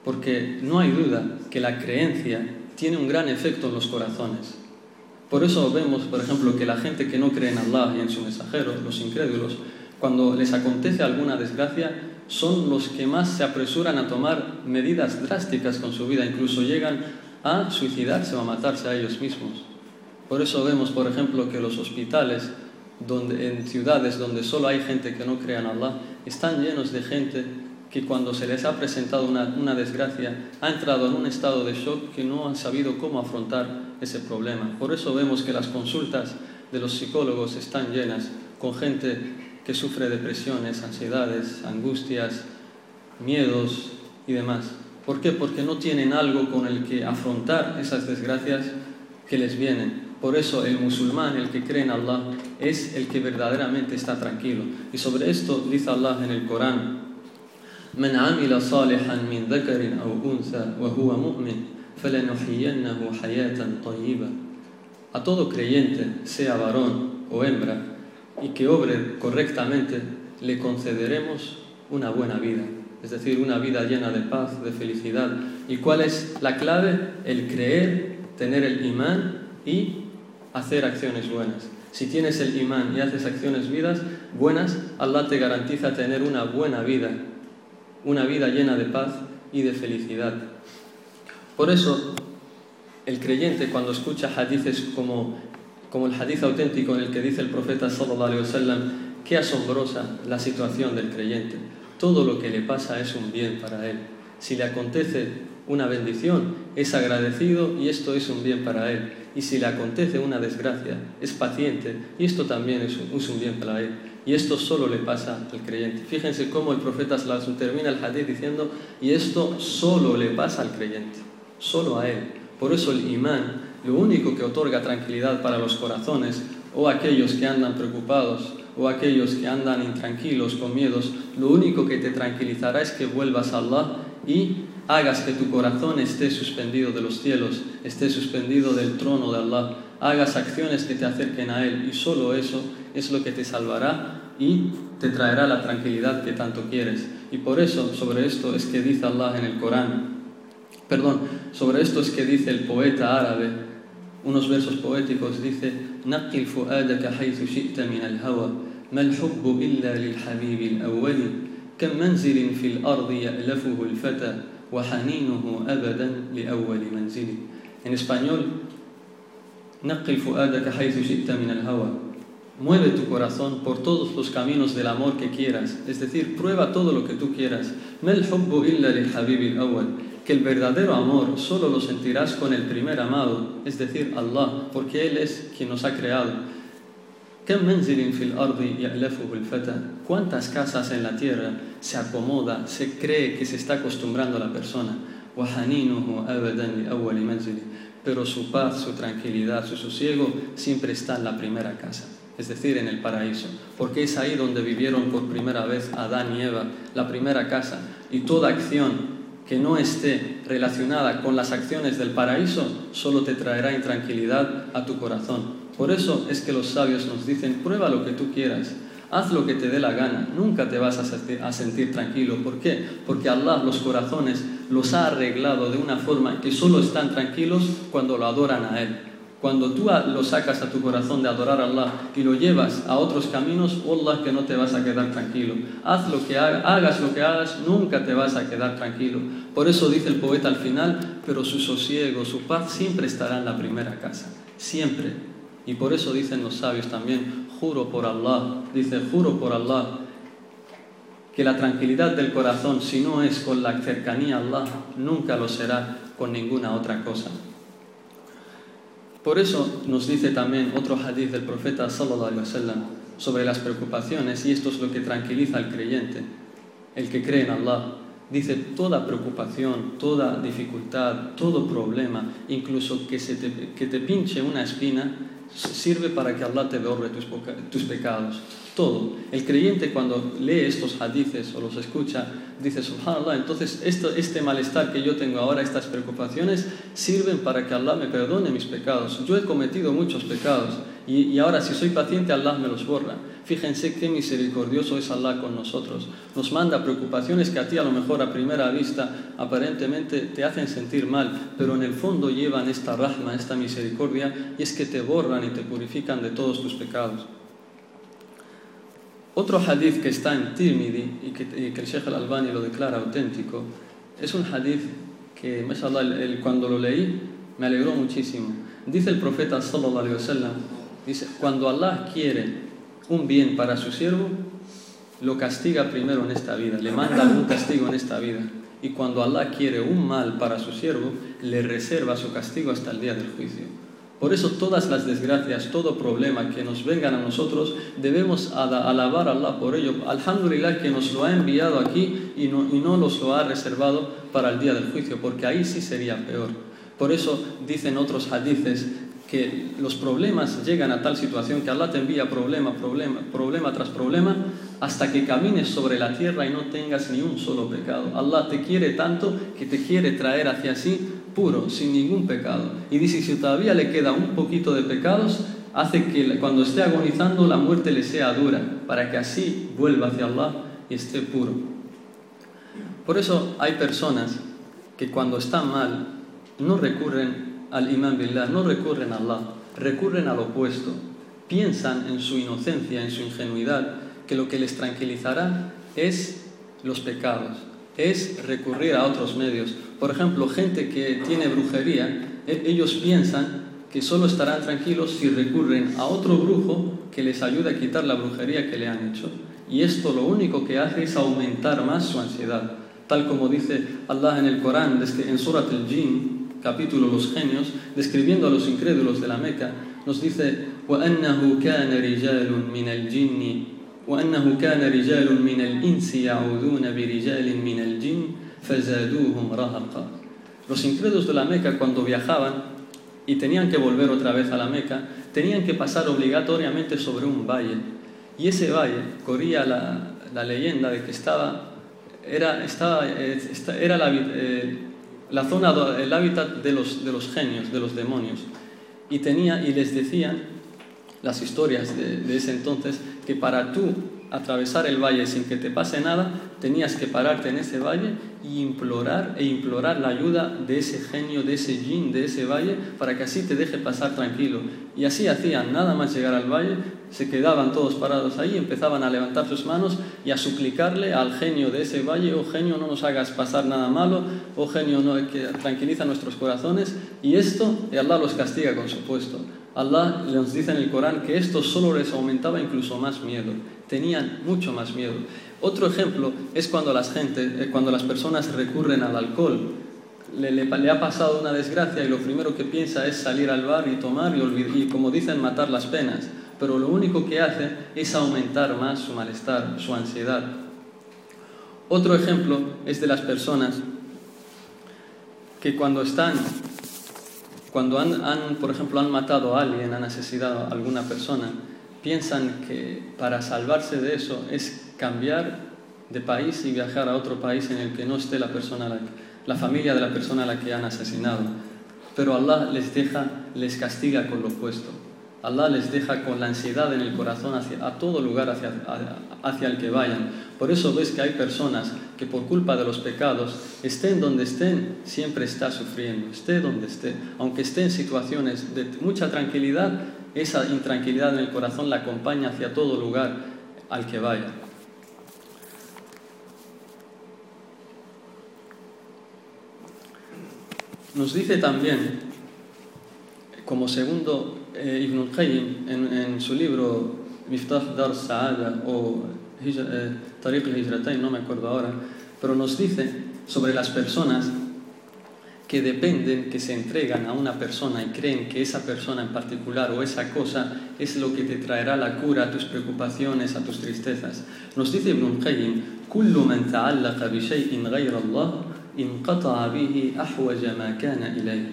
Porque no hay duda que la creencia tiene un gran efecto en los corazones. Por eso vemos, por ejemplo, que la gente que no cree en Allah y en su mensajero, los incrédulos, cuando les acontece alguna desgracia, son los que más se apresuran a tomar medidas drásticas con su vida, incluso llegan a suicidarse o a matarse a ellos mismos. Por eso vemos, por ejemplo, que los hospitales en ciudades donde solo hay gente que no crea en Allah, están llenos de gente que cuando se les ha presentado una, una, desgracia ha entrado en un estado de shock que no han sabido cómo afrontar ese problema. Por eso vemos que las consultas de los psicólogos están llenas con gente que sufre depresiones, ansiedades, angustias, miedos y demás. ¿Por qué? Porque no tienen algo con el que afrontar esas desgracias que les vienen. Por eso el musulmán, el que cree en Allah, es el que verdaderamente está tranquilo. Y sobre esto dice Allah en el Corán, من عمل صالحا من ذكر أو أنثى وهو مؤمن فلنحيينه حياة طيبة. A todo creyente, sea varón o hembra, y que obre correctamente, le concederemos una buena vida es decir, una vida llena de paz, de felicidad. ¿Y cuál es la clave? El creer, tener el imán y hacer acciones buenas. Si tienes el imán y haces acciones buenas, Allah te garantiza tener una buena vida, una vida llena de paz y de felicidad. Por eso, el creyente cuando escucha hadices como, como el hadith auténtico en el que dice el profeta sallallahu alaihi wasallam, qué asombrosa la situación del creyente todo lo que le pasa es un bien para él. Si le acontece una bendición, es agradecido y esto es un bien para él. Y si le acontece una desgracia, es paciente y esto también es un, bien para él. Y esto solo le pasa al creyente. Fíjense cómo el profeta termina el hadith diciendo, y esto solo le pasa al creyente, solo a él. Por eso el imán, lo único que otorga tranquilidad para los corazones o aquellos que andan preocupados o aquellos que andan intranquilos, con miedos, lo único que te tranquilizará es que vuelvas a Allah y hagas que tu corazón esté suspendido de los cielos, esté suspendido del trono de Allah, hagas acciones que te acerquen a Él y solo eso es lo que te salvará y te traerá la tranquilidad que tanto quieres. Y por eso, sobre esto es que dice Allah en el Corán, perdón, sobre esto es que dice el poeta árabe, unos versos poéticos, dice, نقل فؤادك حيث شئت من الهوى. ما الحب إلا للحبيب الأول؟ كم منزل في الأرض يألفه الفتى وحنينه أبدا لأول منزل؟ En español, نقل فؤادك حيث شئت من الهوى. Mueve tu corazón por todos los caminos del amor que quieras, es decir, prueba todo lo que tú quieras. Que el verdadero amor solo lo sentirás con el primer amado, es decir, Allah, porque Él es quien nos ha creado. ¿Cuántas casas en la tierra se acomoda, se cree que se está acostumbrando a la persona? Pero su paz, su tranquilidad, su sosiego siempre está en la primera casa, es decir, en el paraíso, porque es ahí donde vivieron por primera vez Adán y Eva, la primera casa, y toda acción que no esté relacionada con las acciones del paraíso solo te traerá intranquilidad a tu corazón. Por eso es que los sabios nos dicen, prueba lo que tú quieras, haz lo que te dé la gana, nunca te vas a sentir, tranquilo. ¿Por qué? Porque Allah los corazones los ha arreglado de una forma que solo están tranquilos cuando lo adoran a Él. Cuando tú lo sacas a tu corazón de adorar a Allah y lo llevas a otros caminos, Allah que no te vas a quedar tranquilo. Haz lo que hagas, lo que hagas, nunca te vas a quedar tranquilo. Por eso dice el poeta al final, pero su sosiego, su paz siempre estará en la primera casa, siempre. Y por eso dicen los sabios también, juro por Allah, dice, juro por Allah, que la tranquilidad del corazón, si no es con la cercanía a Allah, nunca lo será con ninguna otra cosa. Por eso nos dice también otro hadith del profeta sallallahu alaihi wasallam sobre las preocupaciones y esto es lo que tranquiliza al creyente, el que cree en Allah. Dice toda preocupación, toda dificultad, todo problema, incluso que, se te, que te pinche una espina, sirve para que Allah te borre tus, tus pecados todo. El creyente cuando lee estos hadices o los escucha, dice, subhanallah, entonces este malestar que yo tengo ahora, estas preocupaciones, sirven para que Allah me perdone mis pecados. Yo he cometido muchos pecados y, y ahora si soy paciente, Allah me los borra. Fíjense qué misericordioso es Allah con nosotros. Nos manda preocupaciones que a ti a lo mejor a primera vista aparentemente te hacen sentir mal, pero en el fondo llevan esta rahma, esta misericordia, y es que te borran y te purifican de todos tus pecados. Otro hadith que está en Tirmidhi y que, el Sheikh al-Albani lo declara auténtico, es un hadith que, el, cuando lo leí, me alegró muchísimo. Dice el profeta sallallahu alaihi wasallam, dice, cuando Allah quiere un bien para su siervo, lo castiga primero en esta vida, le manda algún castigo en esta vida. Y cuando Allah quiere un mal para su siervo, le reserva su castigo hasta el día del juicio. Por eso todas las desgracias, todo problema que nos vengan a nosotros, debemos alabar a Allah por ello. Alhamdulillah que nos lo ha enviado aquí y no, y no nos lo ha reservado para el día del juicio, porque ahí sí sería peor. Por eso dicen otros hadices que los problemas llegan a tal situación que Allah te envía problema, problema, problema tras problema, hasta que camines sobre la tierra y no tengas ni un solo pecado. Allah te quiere tanto que te quiere traer hacia sí puro, sin ningún pecado. Y dice, si todavía le queda un poquito de pecados, hace que cuando esté agonizando la muerte le sea dura, para que así vuelva hacia Allah y esté puro. Por eso hay personas que cuando están mal no recurren al imán billah, no recurren a Allah, recurren al opuesto. Piensan en su inocencia, en su ingenuidad, que lo que les tranquilizará es los pecados, es recurrir a otros medios. Por ejemplo, gente que tiene brujería, e-, ellos piensan que solo estarán tranquilos si recurren a otro brujo que les ayude a quitar la brujería que le han hecho. Y esto lo único que hace es aumentar más su ansiedad. Tal como dice Allah en el Corán, en Surat al-Jin, capítulo Los Genios, describiendo a los incrédulos de la Meca, nos dice, وَأَنَّهُ كَانَ رِجَالٌ مِنَ الْجِنِّ وأنه كان رجال من الإنس يعوذون برجال من الجن فزادوهم رهقا los incrédulos de la Meca cuando viajaban y tenían que volver otra vez a la Meca, tenían que pasar obligatoriamente sobre un valle. Y ese valle corría la, leyenda de que estaba, era, estaba, era la, eh, la zona, el hábitat de los, de los genios, de los demonios. Y, tenía, y les decían las historias de, ese entonces, que para tú atravesar el valle sin que te pase nada, tenías que pararte en ese valle y implorar e implorar la ayuda de ese genio, de ese jin, de ese valle, para que así te deje pasar tranquilo. Y así hacían, nada más llegar al valle, se quedaban todos parados ahí, empezaban a levantar sus manos y a suplicarle al genio de ese valle, oh genio, no nos hagas pasar nada malo, oh genio, no, que tranquiliza nuestros corazones, y esto, y Allah los castiga con su puesto. Allah les dice en el Corán que esto solo les aumentaba incluso más miedo, tenían mucho más miedo. Otro ejemplo es cuando las, eh, personas recurren al alcohol. Le, le, ha pasado una desgracia y lo primero que piensa es salir al bar y tomar y, y, como dicen, matar las penas. Pero lo único que hace es aumentar más su malestar, su ansiedad. Otro ejemplo es de las personas que cuando están cuando han, por ejemplo, han matado a alguien, han asesinado a alguna persona, piensan que para salvarse de eso es cambiar de país y viajar a otro país en el que no esté la persona, la, familia de la persona a la que han asesinado. Pero Allah les deja, les castiga con lo opuesto. Allah les deja con la ansiedad en el corazón hacia, a todo lugar hacia, hacia el que vayan. Por eso ves que hay personas que por culpa de los pecados, estén donde estén, siempre está sufriendo, esté donde esté. Aunque esté en situaciones de mucha tranquilidad, esa intranquilidad en el corazón la acompaña hacia todo lugar al que vaya. Nos dice también, como segundo eh, Ibn al-Qayyim en, su libro Miftah Dar Sa'ada o eh, Tariq al-Hijratain, no me acuerdo ahora, pero nos dice sobre las personas que dependen, que se entregan a una persona y creen que esa persona en particular o esa cosa es lo que te traerá la cura a tus preocupaciones, a tus tristezas. Nos dice Ibn Qayyim, كل من تعلق بشيء غير الله انقطع به أحوج ما كان إليه.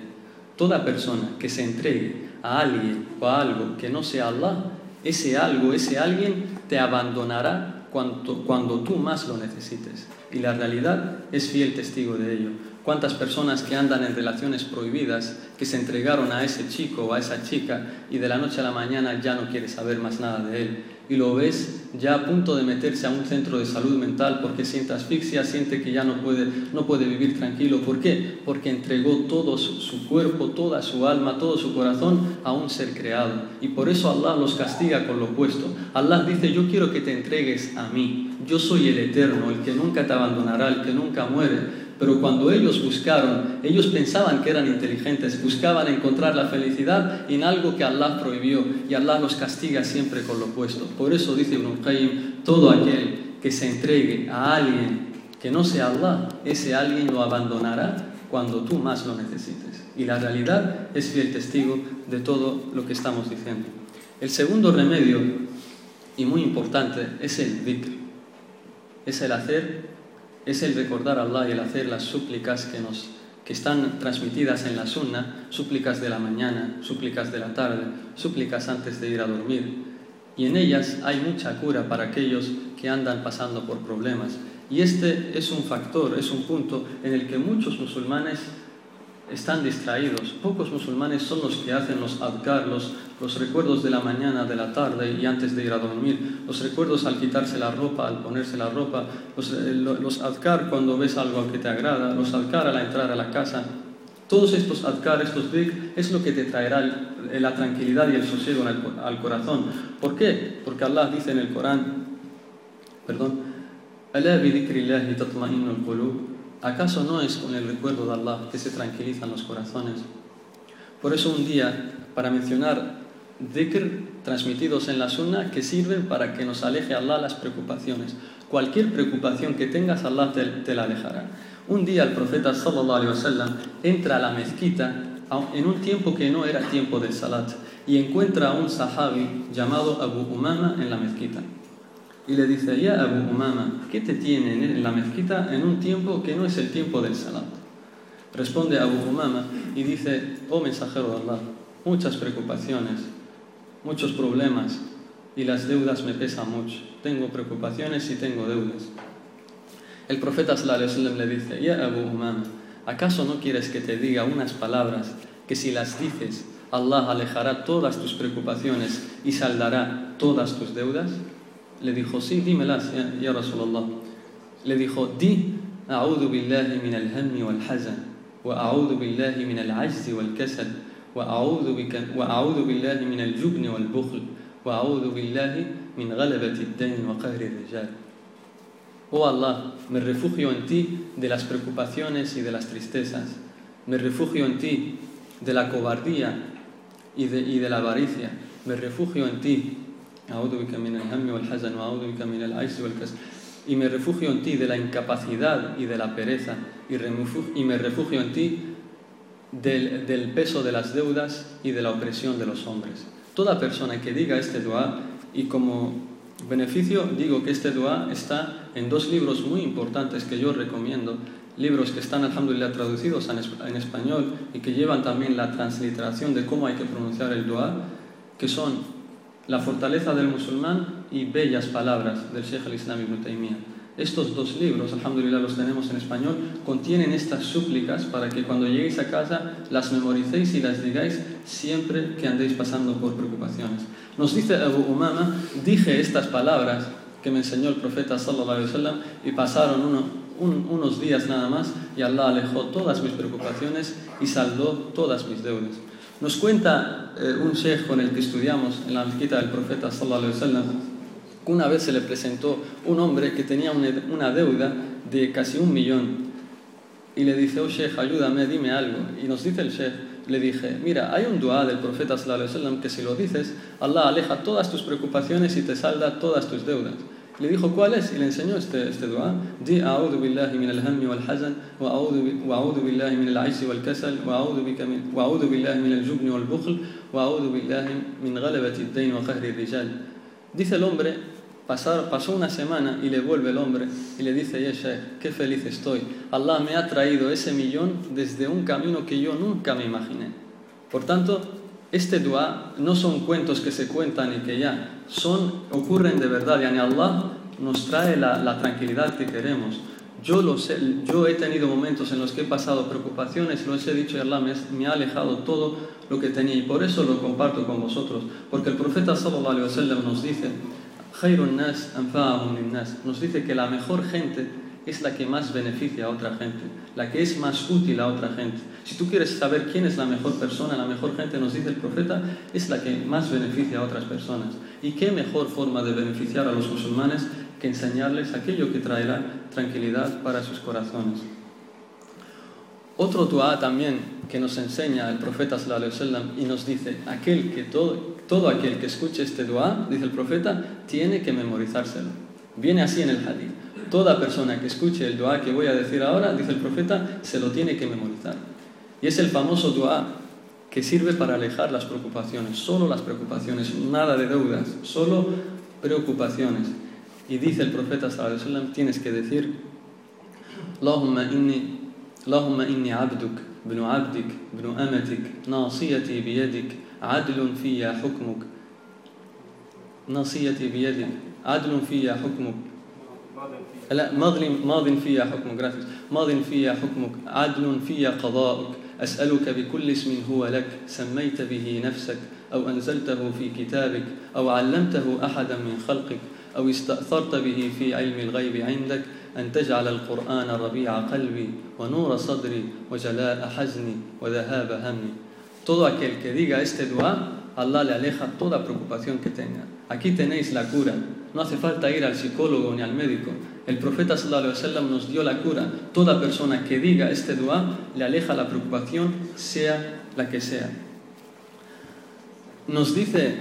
Toda persona que se entregue a alguien o a algo que no sea Allah, ese algo, ese alguien te abandonará cuando, cuando tú más lo necesites. Y la realidad es fiel testigo de ello. ¿Cuántas personas que andan en relaciones prohibidas, que se entregaron a ese chico o a esa chica y de la noche a la mañana ya no quiere saber más nada de él? y lo ves ya a punto de meterse a un centro de salud mental porque siente asfixia, siente que ya no puede, no puede vivir tranquilo. ¿Por qué? Porque entregó todo su, cuerpo, toda su alma, todo su corazón a un ser creado. Y por eso Allah los castiga con lo opuesto. Allah dice, yo quiero que te entregues a mí. Yo soy el eterno, el que nunca te abandonará, el que nunca muere. Pero cuando ellos buscaron, ellos pensaban que eran inteligentes, buscaban encontrar la felicidad en algo que Allah prohibió y Allah los castiga siempre con lo opuesto. Por eso dice Ibn Qayyim, todo aquel que se entregue a alguien que no sea Allah, ese alguien lo abandonará cuando tú más lo necesites. Y la realidad es fiel testigo de todo lo que estamos diciendo. El segundo remedio, y muy importante, es el dhikr. Es el hacer es el recordar a Allah y el hacer las súplicas que, nos, que están transmitidas en la sunna, súplicas de la mañana, súplicas de la tarde, súplicas antes de ir a dormir. Y en ellas hay mucha cura para aquellos que andan pasando por problemas. Y este es un factor, es un punto en el que muchos musulmanes están distraídos. Pocos musulmanes son los que hacen los adkar, los, recuerdos de la mañana, de la tarde y antes de ir a dormir, los recuerdos al quitarse la ropa, al ponerse la ropa, los, eh, los adkar cuando ves algo que te agrada, los adkar al entrar a la casa. Todos estos adkar, estos dhikr, es lo que te traerá la tranquilidad y el sosiego al, corazón. ¿Por qué? Porque Allah dice en el Corán, perdón, ¿Acaso no es con el recuerdo de Allah que se tranquilizan los corazones? Por eso un día, para mencionar dhikr transmitidos en la sunna que sirven para que nos aleje Allah las preocupaciones. Cualquier preocupación que tengas, Allah te, la alejará. Un día el profeta sallallahu alaihi wasallam entra a la mezquita en un tiempo que no era tiempo del salat y encuentra a un sahabi llamado Abu Umama en la mezquita y le dice, ya Abu Umama, ¿qué te tiene en la mezquita en un tiempo que no es el tiempo del salat? Responde Abu Umama y dice, oh mensajero de Allah, muchas preocupaciones, muchos problemas y las deudas me pesan mucho. Tengo preocupaciones y tengo deudas. El profeta sallallahu le dice, ya Abu Umama, ¿acaso no quieres que te diga unas palabras que si las dices, Allah alejará todas tus preocupaciones y saldará todas tus deudas? الذي خصي دي ملاس يا رسول الله الذي خو دي أعوذ بالله من الهم والحزن وأعوذ بالله من العجز والكسل وأعوذ بك وأعوذ بالله من الجبن والبخل وأعوذ بالله من غلبة الدين وقهر الرجال Oh Allah, me refugio en ti de las preocupaciones y de las tristezas. Me refugio en ti de la cobardía y de, y de la avaricia. Me refugio en ti Y me refugio en ti de la incapacidad y de la pereza. Y, me refugio en ti del, del, peso de las deudas y de la opresión de los hombres. Toda persona que diga este dua y como beneficio, digo que este dua está en dos libros muy importantes que yo recomiendo, libros que están, alhamdulillah, traducidos en español y que llevan también la transliteración de cómo hay que pronunciar el dua, que son La fortaleza del musulmán y Bellas palabras del Sheikh al-Islam ibn Taymiyyah. Estos dos libros, alhamdulillah, los tenemos en español, contienen estas súplicas para que cuando lleguéis a casa las memoricéis y las digáis siempre que andéis pasando por preocupaciones. Nos dice Abu Umama, dije estas palabras que me enseñó el profeta sallallahu alaihi wasallam y pasaron uno, un, unos días nada más y Allah alejó todas mis preocupaciones y saldó todas mis deudas. Nos cuenta eh, un sheikh con el que estudiamos en la mezquita del profeta sallallahu alaihi wasallam una vez se le presentó un hombre que tenía una deuda de casi un millón y le dice, oh Sheikh, ayúdame, dime algo. Y nos dice el Sheikh, le dije, mira, hay un dua del profeta sallallahu alaihi wasallam que si lo dices, Allah aleja todas tus preocupaciones y te salda todas tus deudas. Le dijo, ¿cuál es? Y le enseñó este, este dua. Di, a'udhu billahi min al-hammi wal-hazan, wa a'udhu billahi min al-'ajzi wal-kasal, wa a'udhu billahi min al-jubni wal-bukhl, wa a'udhu billahi min ghalabati ad-dayn wa qahri rijal Dice el hombre, pasar, pasó una semana y le vuelve el hombre y le dice, ya Sheikh, qué feliz estoy. Allah me ha traído ese millón desde un camino que yo nunca me imaginé. Por tanto, este dua no son cuentos que se cuentan y que ya, son, ocurren de verdad. Y Allah nos trae la, tranquilidad que queremos. Yo, lo sé, yo he tenido momentos en los que he pasado preocupaciones, lo he dicho y Allah me, ha alejado todo lo que tenía y por eso lo comparto con vosotros. Porque el profeta sallallahu alaihi wasallam nos dice, nas nos dice que la mejor gente es la que más beneficia a otra gente, la que es más útil a otra gente. Si tú quieres saber quién es la mejor persona, la mejor gente, nos dice el profeta, es la que más beneficia a otras personas. ¿Y qué mejor forma de beneficiar a los musulmanes que enseñarles aquello que traerá tranquilidad para sus corazones? Otro dua también que nos enseña el profeta sallallahu y nos dice, aquel que todo, todo aquel que escuche este dua, dice el profeta, tiene que memorizárselo. Viene así en el hadith. Toda persona que escuche el dua que voy a decir ahora, dice el profeta, se lo tiene que memorizar. Y es el famoso dua que sirve para alejar las preocupaciones, solo las preocupaciones, nada de deudas, solo preocupaciones. Y dice el profeta sallallahu alaihi wasallam, tienes que decir Allahumma inni Allahumma inni abduk ibn abdik ibn amatik nasiyati biyadik adlun fiyya hukmuk nasiyati biyadik adlun fiyya hukmuk لا ماض ماض فيها حكمك gracias ماض فيها حكمك عدل فيها قضاؤك أسألك بكل اسم هو لك سميت به نفسك أو أنزلته في كتابك أو علمته أحدا من خلقك أو استأثرت به في علم الغيب عندك أن تجعل القرآن ربيع قلبي ونور صدري وجلاء حزني وذهاب همي Todo aquel que diga este dua, Allah le aleja toda preocupación que tenga. Aquí tenéis la cura. No hace falta ir al psicólogo ni al médico. El profeta sallallahu nos dio la cura. Toda persona que diga este dua le aleja la preocupación, sea la que sea. Nos dice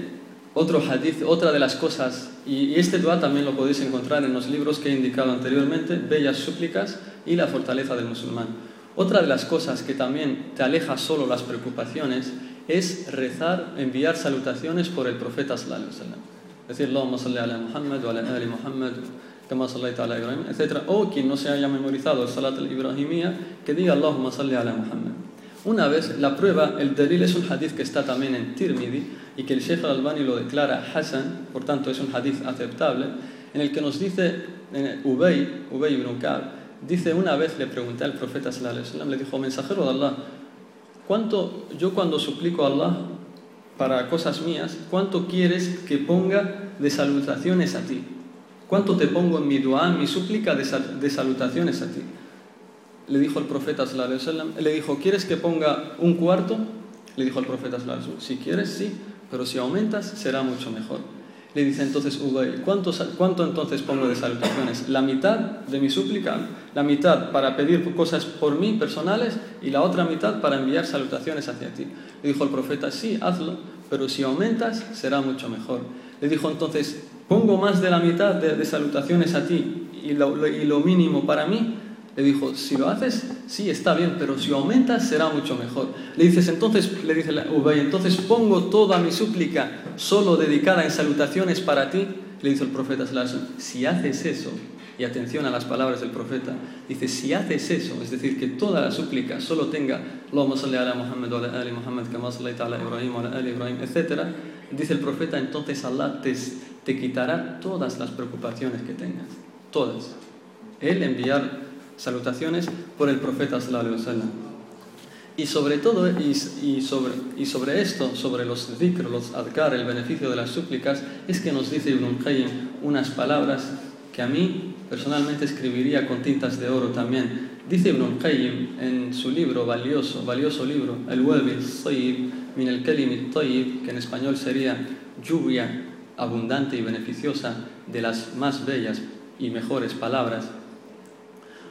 otro hadith, otra de las cosas, y este dua también lo podéis encontrar en los libros que he indicado anteriormente, Bellas súplicas y la fortaleza del musulmán. Otra de las cosas que también te aleja solo las preocupaciones es rezar, enviar salutaciones por el profeta sallallahu alaihi wasallam. Es decir, Allahumma salli ala Muhammad wa ala ali Muhammad كما صليت على إبراهيم etc. O quien no se haya memorizado el Salat al-Ibrahimiyya, que diga Allahumma salli ala Muhammad. Una vez, la prueba, el dalil es un hadith que está también en Tirmidhi y que el Sheikh al-Albani lo declara Hassan, por tanto es un hadith aceptable, en el que nos dice Ubay, Ubay ibn Ka'b, dice una vez le pregunté al profeta sallallahu alaihi wasallam, le dijo, mensajero de Allah, ¿cuánto yo cuando suplico a Allah para cosas mías, cuánto quieres que ponga de salutaciones a ti? ¿Cuánto te pongo en mi dua, en mi súplica de, sal- de salutaciones a ti? Le dijo el profeta, sallallahu alaihi le dijo, ¿quieres que ponga un cuarto? Le dijo el profeta, sallallahu alaihi si quieres, sí, pero si aumentas, será mucho mejor. Le dice entonces Ubay, ¿cuánto, ¿cuánto entonces pongo de salutaciones? La mitad de mi súplica, la mitad para pedir cosas por mí personales y la otra mitad para enviar salutaciones hacia ti. Le dijo el profeta, sí, hazlo, pero si aumentas, será mucho mejor. Le dijo entonces, pongo más de la mitad de, de salutaciones a ti y lo, lo- y lo mínimo para mí. Le dijo, si lo haces, sí, está bien, pero si aumentas será mucho mejor. Le dices, entonces, le dice Ubay, entonces pongo toda mi súplica solo dedicada en salutaciones para ti. Le dice el profeta, si haces eso, y atención a las palabras del profeta, dice, si haces eso, es decir, que toda la súplica solo tenga, Allahumma salli ala Muhammad wa ala ali Muhammad, kama ala Ibrahim wa ala ali Ibrahim, etc., dice el profeta, entonces Allah te, te quitará todas las preocupaciones que tengas, todas. Él enviar salutaciones por el profeta sallallahu alaihi wasallam. Y sobre todo, y, sobre, esto, sobre los dhikr, los adkar, el beneficio de las súplicas, es que nos dice Ibn Qayyim unas palabras que a mí personalmente escribiría con tintas de oro también. Dice Ibn Qayyim en su libro valioso, valioso libro, El Wabil Sayyib, min el Kalim Tayyib, que en español sería lluvia abundante y beneficiosa de las más bellas y mejores palabras,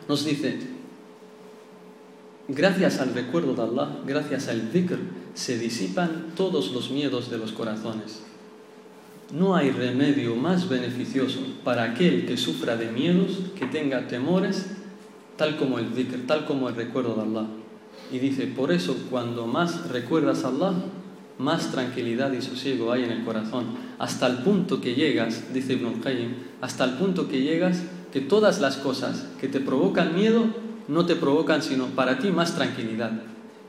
nos dice, gracias al recuerdo de Allah, gracias al dhikr, se disipan todos los miedos de los corazones. No hay remedio más beneficioso para aquel que sufra de miedos, que tenga temores, tal como el dhikr, tal como el recuerdo de Allah. Y dice, por eso cuando más recuerdas a Allah, más tranquilidad y sosiego hay en el corazón. Hasta el punto que llegas, dice Ibn Qayyim, hasta el punto que llegas que todas las cosas que te provocan miedo no te provocan sino para ti más tranquilidad.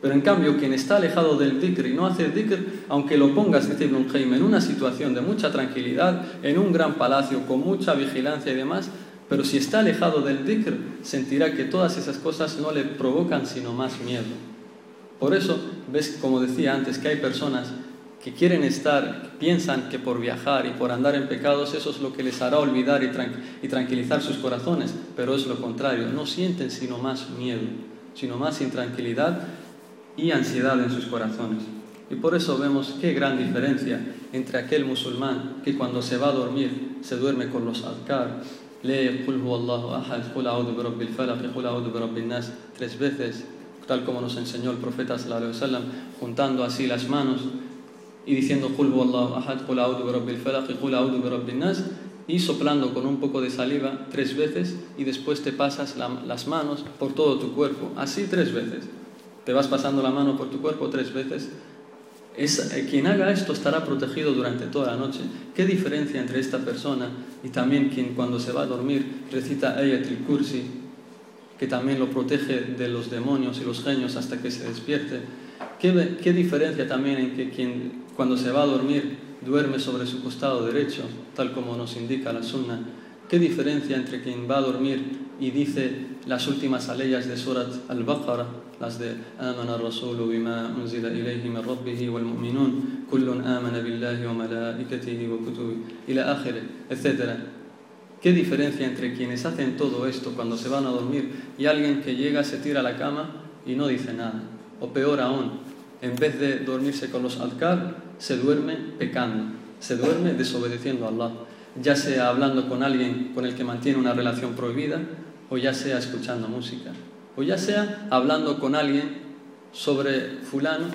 Pero en cambio, quien está alejado del dhikr y no hace dhikr, aunque lo pongas, dice Ibn Qayyim, en una situación de mucha tranquilidad, en un gran palacio, con mucha vigilancia y demás, pero si está alejado del dhikr, sentirá que todas esas cosas no le provocan sino más miedo. Por eso, ves, como decía antes, que hay personas que quieren estar, piensan que por viajar y por andar en pecados eso es lo que les hará olvidar y, tran y tranquilizar sus corazones, pero es lo contrario, no sienten sino más miedo, sino más intranquilidad y ansiedad en sus corazones. Y por eso vemos qué gran diferencia entre aquel musulmán que cuando se va a dormir se duerme con los adkar, lee Qul huwallahu ahad, Qul a'udhu bi rabbil falaq, Qul a'udhu bi rabbin nas tres veces, tal como nos enseñó el profeta sallallahu alaihi wasallam, juntando así las manos y diciendo y soplando con un poco de saliva tres veces y después te pasas la, las manos por todo tu cuerpo, así tres veces. Te vas pasando la mano por tu cuerpo tres veces es, eh, quien haga esto estará protegido durante toda la noche. ¿Qué diferencia entre esta persona y también quien cuando se va a dormir recita Ayatul Kursi, que también lo protege de los demonios y los genios hasta que se despierte? ¿Qué, qué diferencia también en que quien cuando se va a dormir duerme sobre su costado derecho, tal como nos indica la Sunna? ¿Qué diferencia entre quien va a dormir y dice las últimas aleyas de Surat Al-Baqarah, las de آمن الرسول بما أنزل إليه من ربه والمؤمنون كل آمن بالله وملائكته وكتبه إلى آخره, etc. ¿Qué diferencia entre quienes hacen todo esto cuando se van a dormir y alguien que llega, se tira a la cama y no dice nada? O peor aún, en vez de dormirse con los adkar, se duerme pecando, se duerme desobedeciendo a Allah, ya sea hablando con alguien con el que mantiene una relación prohibida o ya sea escuchando música o ya sea hablando con alguien sobre fulano,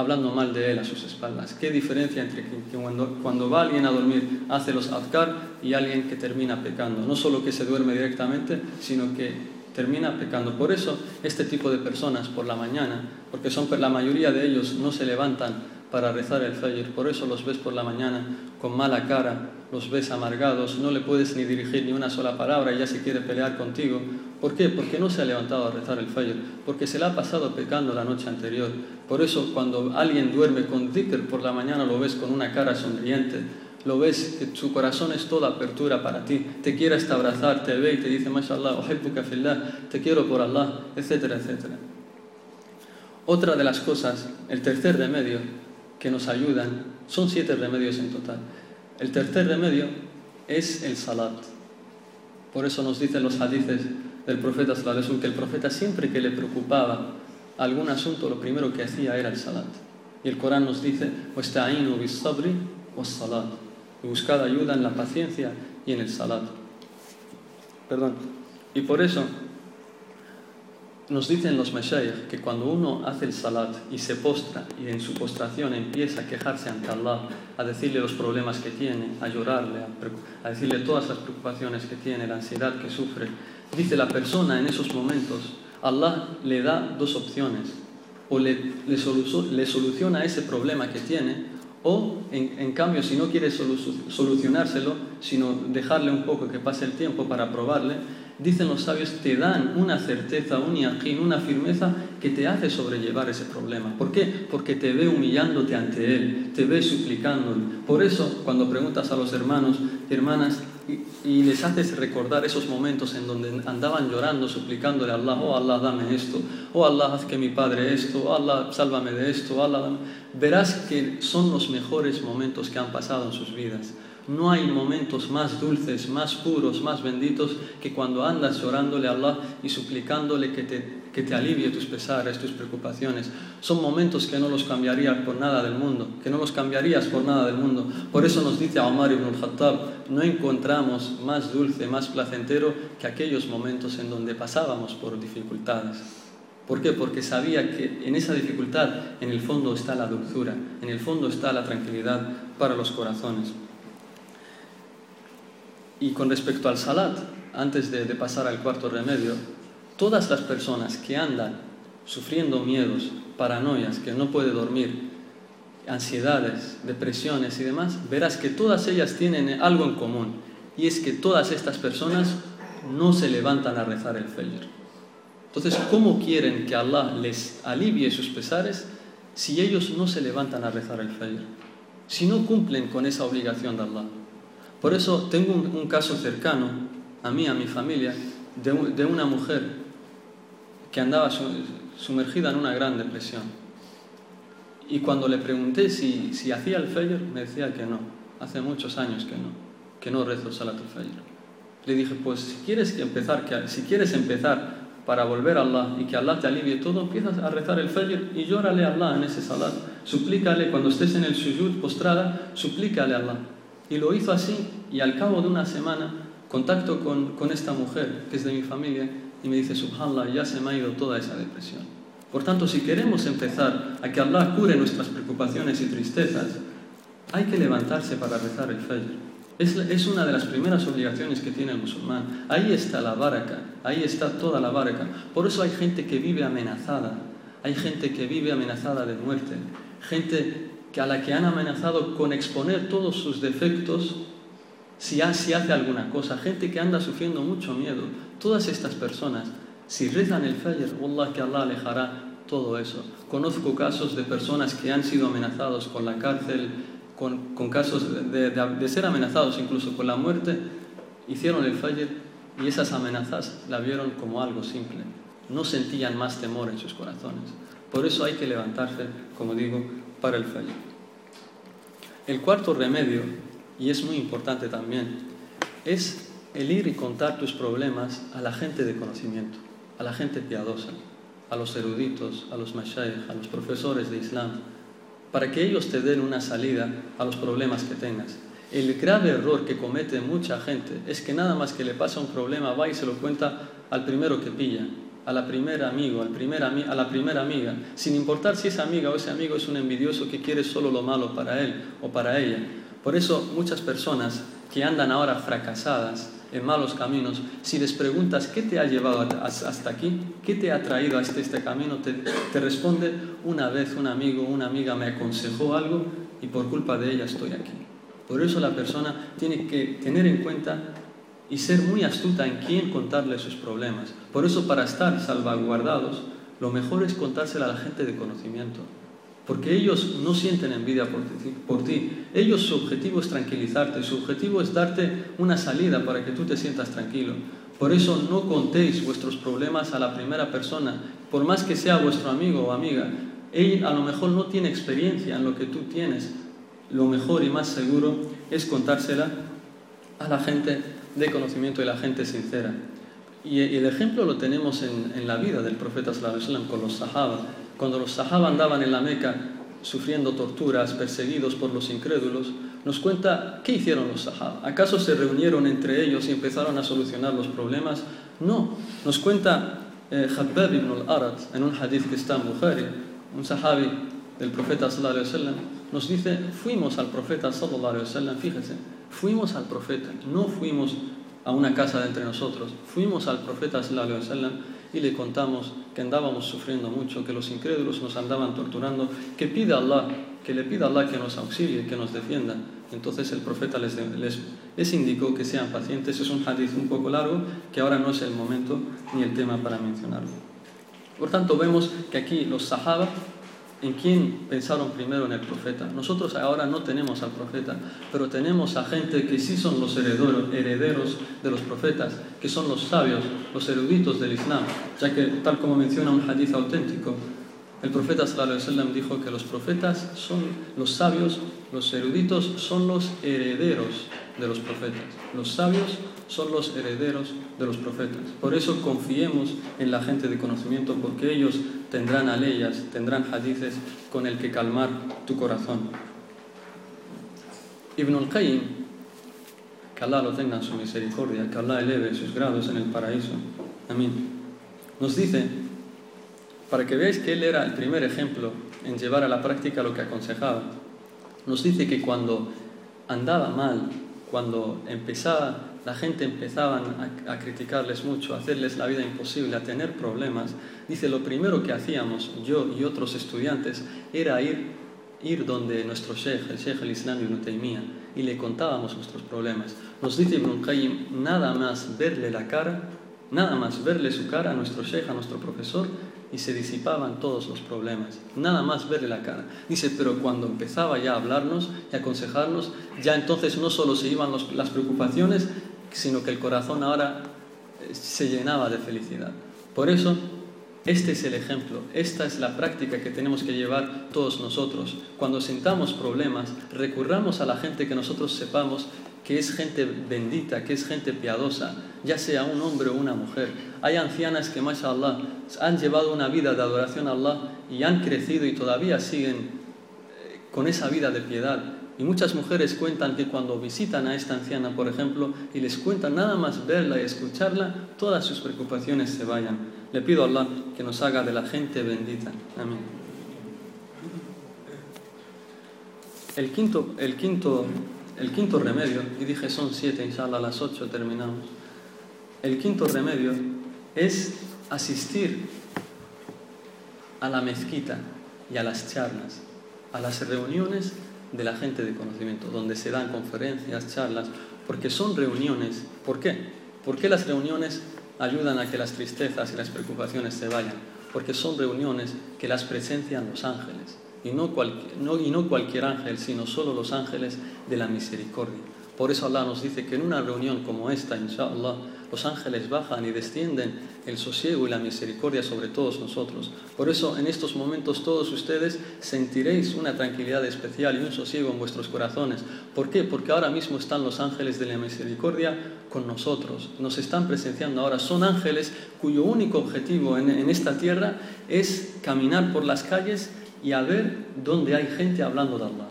hablando mal de él a sus espaldas. ¿Qué diferencia entre que cuando, cuando va alguien a dormir hace los adkar y alguien que termina pecando? No solo que se duerme directamente, sino que termina pecando. Por eso este tipo de personas por la mañana, porque son la mayoría de ellos no se levantan para rezar el fajr, por eso los ves por la mañana con mala cara, los ves amargados, no le puedes ni dirigir ni una sola palabra y ya se quiere pelear contigo. ¿Por qué? Porque no se ha levantado a rezar el fajr, porque se le ha pasado pecando la noche anterior. Por eso cuando alguien duerme con dhikr por la mañana lo ves con una cara sonriente, lo ves que su corazón es toda apertura para ti, te quiere hasta abrazar, te ve y te dice, mashallah, uhibbuka te quiero por Allah, etcétera, etcétera. Otra de las cosas, el tercer remedio que nos ayudan, son siete remedios en total. El tercer remedio es el salat, Por eso nos dicen los hadices del profeta que el profeta siempre que le preocupaba algún asunto, lo primero que hacía era el salat. Y el Corán nos dice, sabri buscad ayuda en la paciencia y en el salat. Perdón. Y por eso nos dicen los Meshayikh que cuando uno hace el salat y se postra y en su postración empieza a quejarse ante Allah, a decirle los problemas que tiene, a llorarle, a, decirle todas las preocupaciones que tiene, la ansiedad que sufre, dice la persona en esos momentos, Allah le da dos opciones, o le, le, soluciona ese problema que tiene, o en, cambio si no quiere solucionárselo, sino dejarle un poco que pase el tiempo para probarle, dicen los sabios, te dan una certeza, un yaqin, una firmeza que te hace sobrellevar ese problema. ¿Por qué? Porque te ve humillándote ante Él, te ve suplicándole. Por eso, cuando preguntas a los hermanos, hermanas, y, les haces recordar esos momentos en donde andaban llorando, suplicándole a Allah, oh Allah, dame esto, oh Allah, haz que mi padre esto, oh Allah, sálvame de esto, oh Allah, verás que son los mejores momentos que han pasado en sus vidas. No hay momentos más dulces, más puros, más benditos que cuando andas llorándole a Allah y suplicándole que te, que te alivie tus pesares, tus preocupaciones. Son momentos que no los cambiarías por nada del mundo, que no los cambiarías por nada del mundo. Por eso nos dice Omar ibn al-Khattab, no encontramos más dulce, más placentero que aquellos momentos en donde pasábamos por dificultades. ¿Por qué? Porque sabía que en esa dificultad, en el fondo está la dulzura, en el fondo está la tranquilidad para los corazones. Y con respecto al salat, antes de, pasar al cuarto remedio, todas las personas que andan sufriendo miedos, paranoias, que no puede dormir, ansiedades, depresiones y demás, verás que todas ellas tienen algo en común. Y es que todas estas personas no se levantan a rezar el Fajr. Entonces, ¿cómo quieren que Allah les alivie sus pesares si ellos no se levantan a rezar el Fajr? Si no cumplen con esa obligación de Allah. Por eso tengo un, caso cercano a mí, a mi familia, de, una mujer que andaba sumergida en una gran depresión. Y cuando le pregunté si, hacía el Fajr, me decía que no. Hace muchos años que no, que no rezo Salat al-Fajr. Le dije, pues si quieres, empezar, si quieres empezar para volver a Allah y que Allah te alivie todo, empiezas a rezar el Fajr y llórale a Allah en ese Salat. Suplícale, cuando estés en el sujud postrada, suplícale a Allah. Y lo hizo así y al cabo de una semana contacto con, con esta mujer que es de mi familia y me dice, subhanallah, ya se me ha ido toda esa depresión. Por tanto, si queremos empezar a que Allah cure nuestras preocupaciones y tristezas, hay que levantarse para rezar el Fajr. Es, es, una de las primeras obligaciones que tiene el musulmán. Ahí está la baraka, ahí está toda la baraka. Por eso hay gente que vive amenazada, hay gente que vive amenazada de muerte, gente a la que han amenazado con exponer todos sus defectos si, hace alguna cosa, gente que anda sufriendo mucho miedo, todas estas personas, si rezan el Fajr, Allah que Allah alejará todo eso. Conozco casos de personas que han sido amenazados con la cárcel, con, casos de, ser amenazados incluso con la muerte, hicieron el Fajr y esas amenazas la vieron como algo simple. No sentían más temor en sus corazones. Por eso hay que levantarse, como digo, para el fallo. El cuarto remedio, y es muy importante también, es el ir y contar tus problemas a la gente de conocimiento, a la gente piadosa, a los eruditos, a los mashayikh, a los profesores de Islam, para que ellos te den una salida a los problemas que tengas. El grave error que comete mucha gente es que nada más que le pasa un problema va y se lo cuenta al primero que pilla, a la primera amigo, al primer a la primera amiga, sin importar si esa amiga o ese amigo es un envidioso que quiere solo lo malo para él o para ella. Por eso muchas personas que andan ahora fracasadas en malos caminos, si les preguntas qué te ha llevado hasta aquí, qué te ha traído a este, este camino, te, te responde una vez un amigo, una amiga me aconsejó algo y por culpa de ella estoy aquí. Por eso la persona tiene que tener en cuenta y ser muy astuta en quién contarle sus problemas. Por eso, para estar salvaguardados, lo mejor es contárselo a la gente de conocimiento. Porque ellos no sienten envidia por ti. Ellos su objetivo es tranquilizarte, su objetivo es darte una salida para que tú te sientas tranquilo. Por eso no contéis vuestros problemas a la primera persona, por más que sea vuestro amigo o amiga. Él a lo mejor no tiene experiencia en lo que tú tienes. Lo mejor y más seguro es contársela a la gente de conocimiento y la gente sincera. Y, el ejemplo lo tenemos en, la vida del profeta sallallahu con los sahaba. Cuando los sahaba andaban en la Meca sufriendo torturas, perseguidos por los incrédulos, nos cuenta qué hicieron los sahaba. ¿Acaso se reunieron entre ellos y empezaron a solucionar los problemas? No. Nos cuenta eh, ibn al-Arat en un hadith que está en Bukhari, un sahabi del profeta sallallahu nos dice, fuimos al profeta fíjense, fuimos al profeta, no fuimos a una casa de entre nosotros, fuimos al profeta y le contamos que andábamos sufriendo mucho, que los incrédulos nos andaban torturando, que pide a Allah, que le pida a Allah que nos auxilie, que nos defienda. Entonces el profeta les, les, les, indicó que sean pacientes. Es un hadith un poco largo que ahora no es el momento ni el tema para mencionarlo. Por tanto, vemos que aquí los sahaba ¿En quién pensaron primero en el profeta? Nosotros ahora no tenemos al profeta, pero tenemos a gente que sí son los herederos, de los profetas, que son los sabios, los eruditos del Islam, ya que tal como menciona un hadith auténtico, el profeta sallallahu dijo que los profetas son los sabios, los eruditos son los herederos de los profetas. Los sabios son los herederos de los profetas. Por eso confiemos en la gente de conocimiento, porque ellos tendrán aleyas, tendrán hadices con el que calmar tu corazón. Ibn al-Qayyim, que Allah lo tenga en su misericordia, que Allah eleve sus grados en el paraíso. Amén. Nos dice, para que veáis que él era el primer ejemplo en llevar a la práctica lo que aconsejaba, nos dice que cuando andaba mal, cuando empezaba la gente empezaban a, criticarles mucho, a hacerles la vida imposible, a tener problemas, dice, lo primero que hacíamos, yo y otros estudiantes, era ir, ir donde nuestro sheikh, el sheikh el Islam Ibn Taymiyyah, y le contábamos nuestros problemas. Nos dice Ibn Qayyim, nada más verle la cara, nada más verle su cara a nuestro sheikh, a nuestro profesor, y se disipaban todos los problemas. Nada más verle la cara. Dice, pero cuando empezaba ya a hablarnos y aconsejarnos, ya entonces no solo se iban las preocupaciones, sino que el corazón ahora eh, se llenaba de felicidad. Por eso, este es el ejemplo, esta es la práctica que tenemos que llevar todos nosotros. Cuando sintamos problemas, recurramos a la gente que nosotros sepamos que es gente bendita, que es gente piadosa, ya sea un hombre o una mujer. Hay ancianas que, mashallah, han llevado una vida de adoración a Allah y han crecido y todavía siguen eh, con esa vida de piedad. Y muchas mujeres cuentan que cuando visitan a esta anciana, por ejemplo, y les cuentan nada más verla y escucharla, todas sus preocupaciones se vayan. Le pido a Allah que nos haga de la gente bendita. Amén. El quinto, el quinto, el quinto remedio, y dije son siete, inshallah a las ocho terminamos. El quinto remedio es asistir a la mezquita y a las charlas, a las reuniones de la gente de conocimiento, donde se dan conferencias, charlas, porque son reuniones. ¿Por qué? ¿Por qué las reuniones ayudan a que las tristezas y las preocupaciones se vayan? Porque son reuniones que las presencian los ángeles. Y no, y no cualquier ángel, sino solo los ángeles de la misericordia. Por eso Allah nos dice que en una reunión como esta, inshallah, los ángeles bajan y descienden el sosiego y la misericordia sobre todos nosotros. Por eso en estos momentos todos ustedes sentiréis una tranquilidad especial y un sosiego en vuestros corazones. ¿Por qué? Porque ahora mismo están los ángeles de la misericordia con nosotros. Nos están presenciando ahora. Son ángeles cuyo único objetivo en, esta tierra es caminar por las calles y a ver dónde hay gente hablando de Allah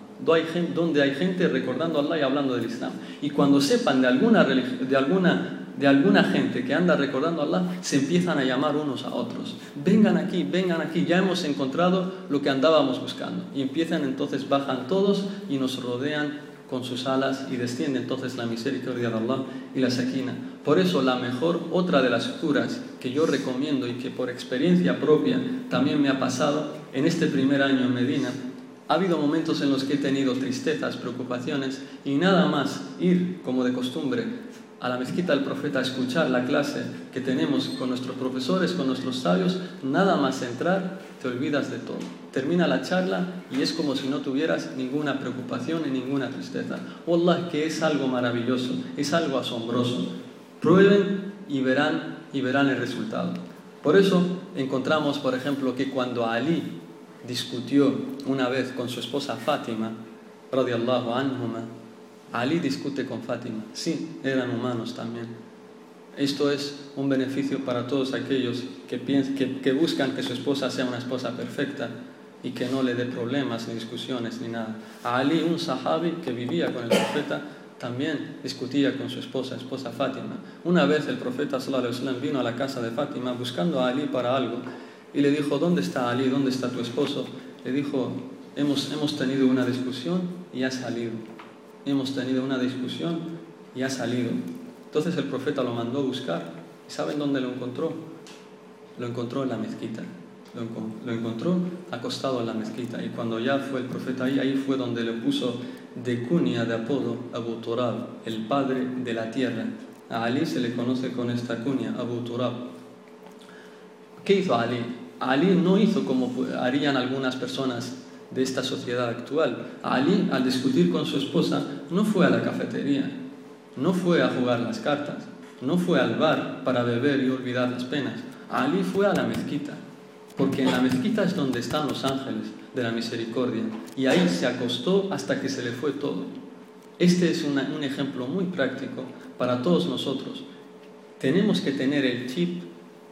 donde hay gente recordando a Allah y hablando del Islam. Y cuando sepan de alguna, de alguna de alguna gente que anda recordando a Allah, se empiezan a llamar unos a otros. Vengan aquí, vengan aquí, ya hemos encontrado lo que andábamos buscando. Y empiezan entonces, bajan todos y nos rodean con sus alas y desciende entonces la misericordia de Allah y la saquina. Por eso la mejor, otra de las curas que yo recomiendo y que por experiencia propia también me ha pasado en este primer año en Medina, ha habido momentos en los que he tenido tristezas, preocupaciones y nada más ir como de costumbre a la mezquita del profeta escuchar la clase que tenemos con nuestros profesores, con nuestros sabios, nada más entrar, te olvidas de todo. Termina la charla y es como si no tuvieras ninguna preocupación y ninguna tristeza. Wallah, que es algo maravilloso, es algo asombroso. Prueben y verán, y verán el resultado. Por eso encontramos, por ejemplo, que cuando Ali discutió una vez con su esposa Fátima, radiallahu Ali discute con Fátima. Sí, eran humanos también. Esto es un beneficio para todos aquellos que, buscan que su esposa sea una esposa perfecta y que no le dé problemas ni discusiones ni nada. A Ali, un sahabi que vivía con el profeta, también discutía con su esposa, esposa Fátima. Una vez el profeta sallallahu vino a la casa de Fátima buscando a Ali para algo y le dijo, ¿dónde está Ali? ¿Dónde está tu esposo? Le dijo, hemos, hemos tenido una discusión y ha salido. Hemos tenido una discusión y ha salido. Entonces el profeta lo mandó a buscar. ¿Y saben dónde lo encontró? Lo encontró en la mezquita. Lo, encontró acostado en la mezquita. Y cuando ya fue el profeta ahí, ahí fue donde le puso de cunia, de apodo, Abu Turab, el padre de la tierra. A Ali se le conoce con esta cunia, Abu Turab. ¿Qué hizo Ali? Ali no hizo como harían algunas personas de esta sociedad actual. Ali, al discutir con su esposa, no fue a la cafetería, no fue a jugar las cartas, no fue al bar para beber y olvidar las penas. Ali fue a la mezquita, porque en la mezquita es donde están los ángeles de la misericordia, y ahí se acostó hasta que se le fue todo. Este es un ejemplo muy práctico para todos nosotros. Tenemos que tener el chip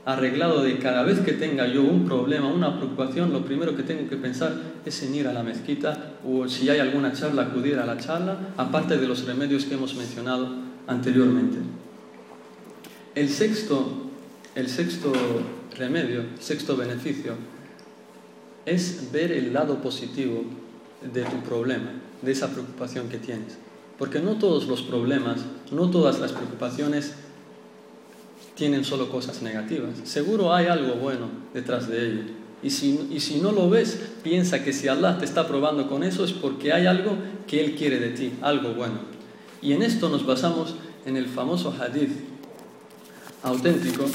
arreglado de cada vez que tenga yo un problema, una preocupación, lo primero que tengo que pensar es en ir a la mezquita o si hay alguna charla, acudir a la charla, aparte de los remedios que hemos mencionado anteriormente. El sexto, el sexto remedio, sexto beneficio, es ver el lado positivo de tu problema, de esa preocupación que tienes. Porque no todos los problemas, no todas las preocupaciones tienen solo cosas negativas. Seguro hay algo bueno detrás de ello. Y si, y si no lo ves, piensa que si Allah te está probando con eso es porque hay algo que Él quiere de ti, algo bueno. Y en esto nos basamos en el famoso hadith auténtico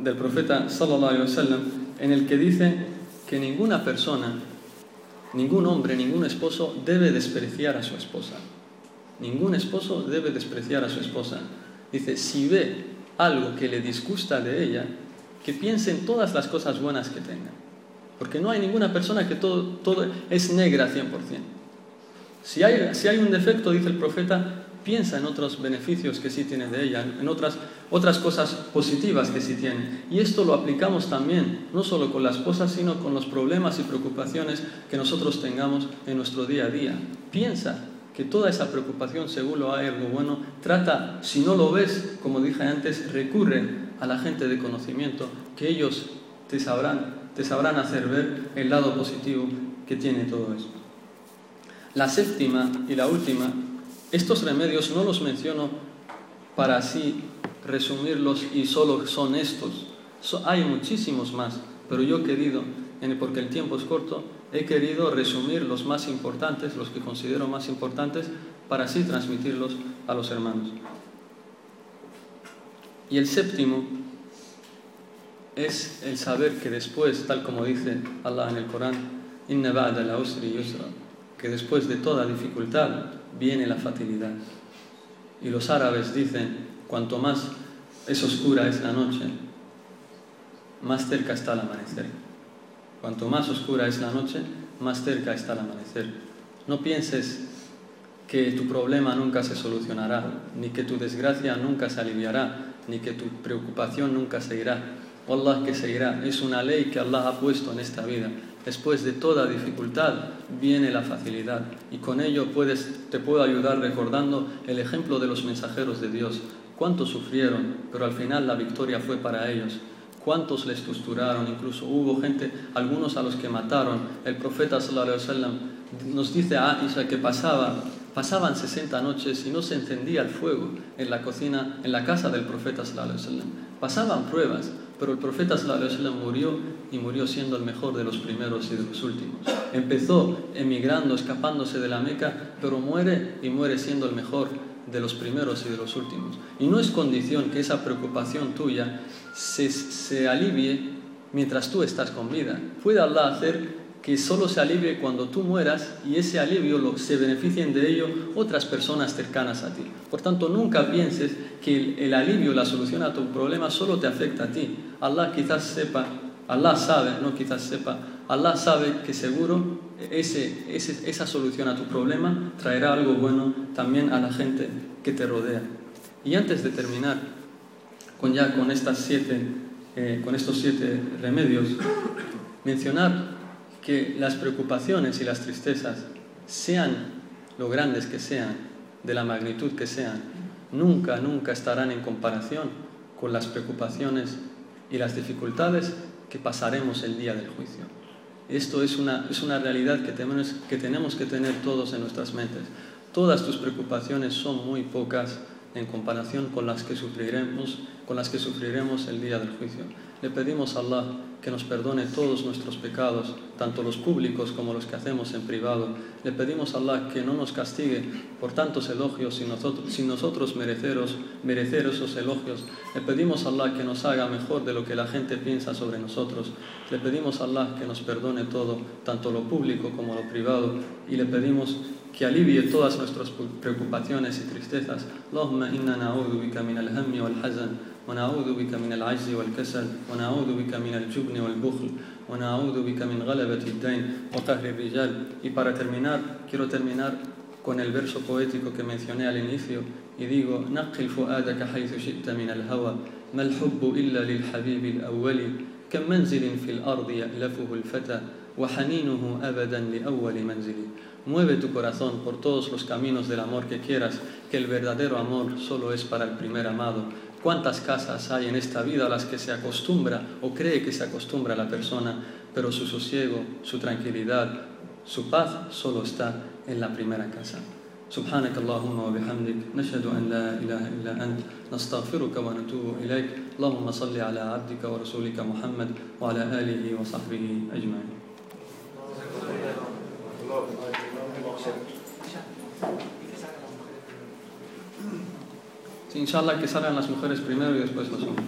del profeta sallallahu alaihi wasallam en el que dice que ninguna persona, ningún hombre, ningún esposo debe despreciar a su esposa. Ningún esposo debe despreciar a su esposa. Dice, si ve algo que le disgusta de ella, que piense en todas las cosas buenas que tenga. Porque no hay ninguna persona que todo, todo es negra 100%. Si hay, si hay un defecto, dice el profeta, piensa en otros beneficios que sí tiene de ella, en otras, otras cosas positivas que sí tiene. Y esto lo aplicamos también, no solo con las cosas, sino con los problemas y preocupaciones que nosotros tengamos en nuestro día a día. Piensa que toda esa preocupación, seguro hay algo bueno, trata, si no lo ves, como dije antes, recurre a la gente de conocimiento, que ellos te sabrán, te sabrán hacer ver el lado positivo que tiene todo eso. La séptima y la última, estos remedios no los menciono para así resumirlos y solo son estos. hay muchísimos más, pero yo he querido, porque el tiempo es corto, he querido resumir los más importantes, los que considero más importantes, para así transmitirlos a los hermanos. Y el séptimo es el saber que después, tal como dice Allah en el Corán, que después de toda dificultad viene la facilidad. Y los árabes dicen, cuanto más es oscura es la noche, más cerca está el amanecer. Cuanto más oscura es la noche, más cerca está el amanecer. No pienses que tu problema nunca se solucionará, ni que tu desgracia nunca se aliviará, ni que tu preocupación nunca se irá. Allah que se irá. Es una ley que Allah ha puesto en esta vida. Después de toda dificultad viene la facilidad y con ello puedes, te puedo ayudar recordando el ejemplo de los mensajeros de Dios. Cuánto sufrieron, pero al final la victoria fue para ellos cuántos les torturaron, incluso hubo gente, algunos a los que mataron. El profeta nos dice a Aisha que pasaba, pasaban 60 noches y no se encendía el fuego en la cocina, en la casa del profeta. Pasaban pruebas, pero el profeta murió y murió siendo el mejor de los primeros y los últimos. Empezó emigrando, escapándose de la Meca, pero muere y muere siendo el mejor de los primeros y de los últimos. Y no es condición que esa preocupación tuya se, se alivie mientras tú estás con vida. Puede Allah hacer que solo se alivie cuando tú mueras y ese alivio lo, se beneficien de ello otras personas cercanas a ti. Por tanto, nunca pienses que el, el, alivio, la solución a tu problema solo te afecta a ti. Allah quizás sepa, Allah sabe, no quizás sepa, Allah sabe que seguro esa solución a tu problema traerá algo bueno también a la gente que te rodea. Y antes de terminar con ya eh, con estos siete remedios, mencionar que las preocupaciones y las tristezas, sean lo grandes que sean, de la magnitud que sean, nunca, nunca estarán en comparación con las preocupaciones y las dificultades que pasaremos el día del juicio. Esto es una, es una realidad que tenemos, que tenemos que tener todos en nuestras mentes. Todas tus preocupaciones son muy pocas en comparación con las que sufriremos, con las que sufriremos el día del juicio. Le pedimos a Allah que nos perdone todos nuestros pecados, tanto los públicos como los que hacemos en privado. Le pedimos a Allah que no nos castigue por tantos elogios sin nosotros, sin nosotros mereceros, merecer esos elogios. Le pedimos a Allah que nos haga mejor de lo que la gente piensa sobre nosotros. Le pedimos a Allah que nos perdone todo, tanto lo público como lo privado. Y le pedimos que alivie todas nuestras preocupaciones y tristezas. ونعوذ بك من العجز والكسل ونعوذ بك من الجبن والبخل ونعوذ بك من غلبة الدين وقهر الرجال y para terminar quiero terminar con el verso poético que mencioné al inicio y digo نقل فؤادك حيث شئت من الهوى ما الحب إلا للحبيب الأول كم منزل في الأرض يألفه الفتى وحنينه أبدا لأول منزل Mueve tu corazón por todos los caminos del amor que quieras, que el verdadero amor solo es para el primer amado. ¿Cuántas casas hay en esta vida a las que se acostumbra o cree que se acostumbra la persona, pero su sosiego, su tranquilidad, su paz solo está en la primera casa? سبحانك اللهم وبحمدك نشهد أن لا إله إلا أنت نستغفرك ونتوب إليك اللهم صل على عبدك ورسولك محمد وعلى آله وصحبه أجمعين Sí, inshallah que salgan las mujeres primero y después los hombres.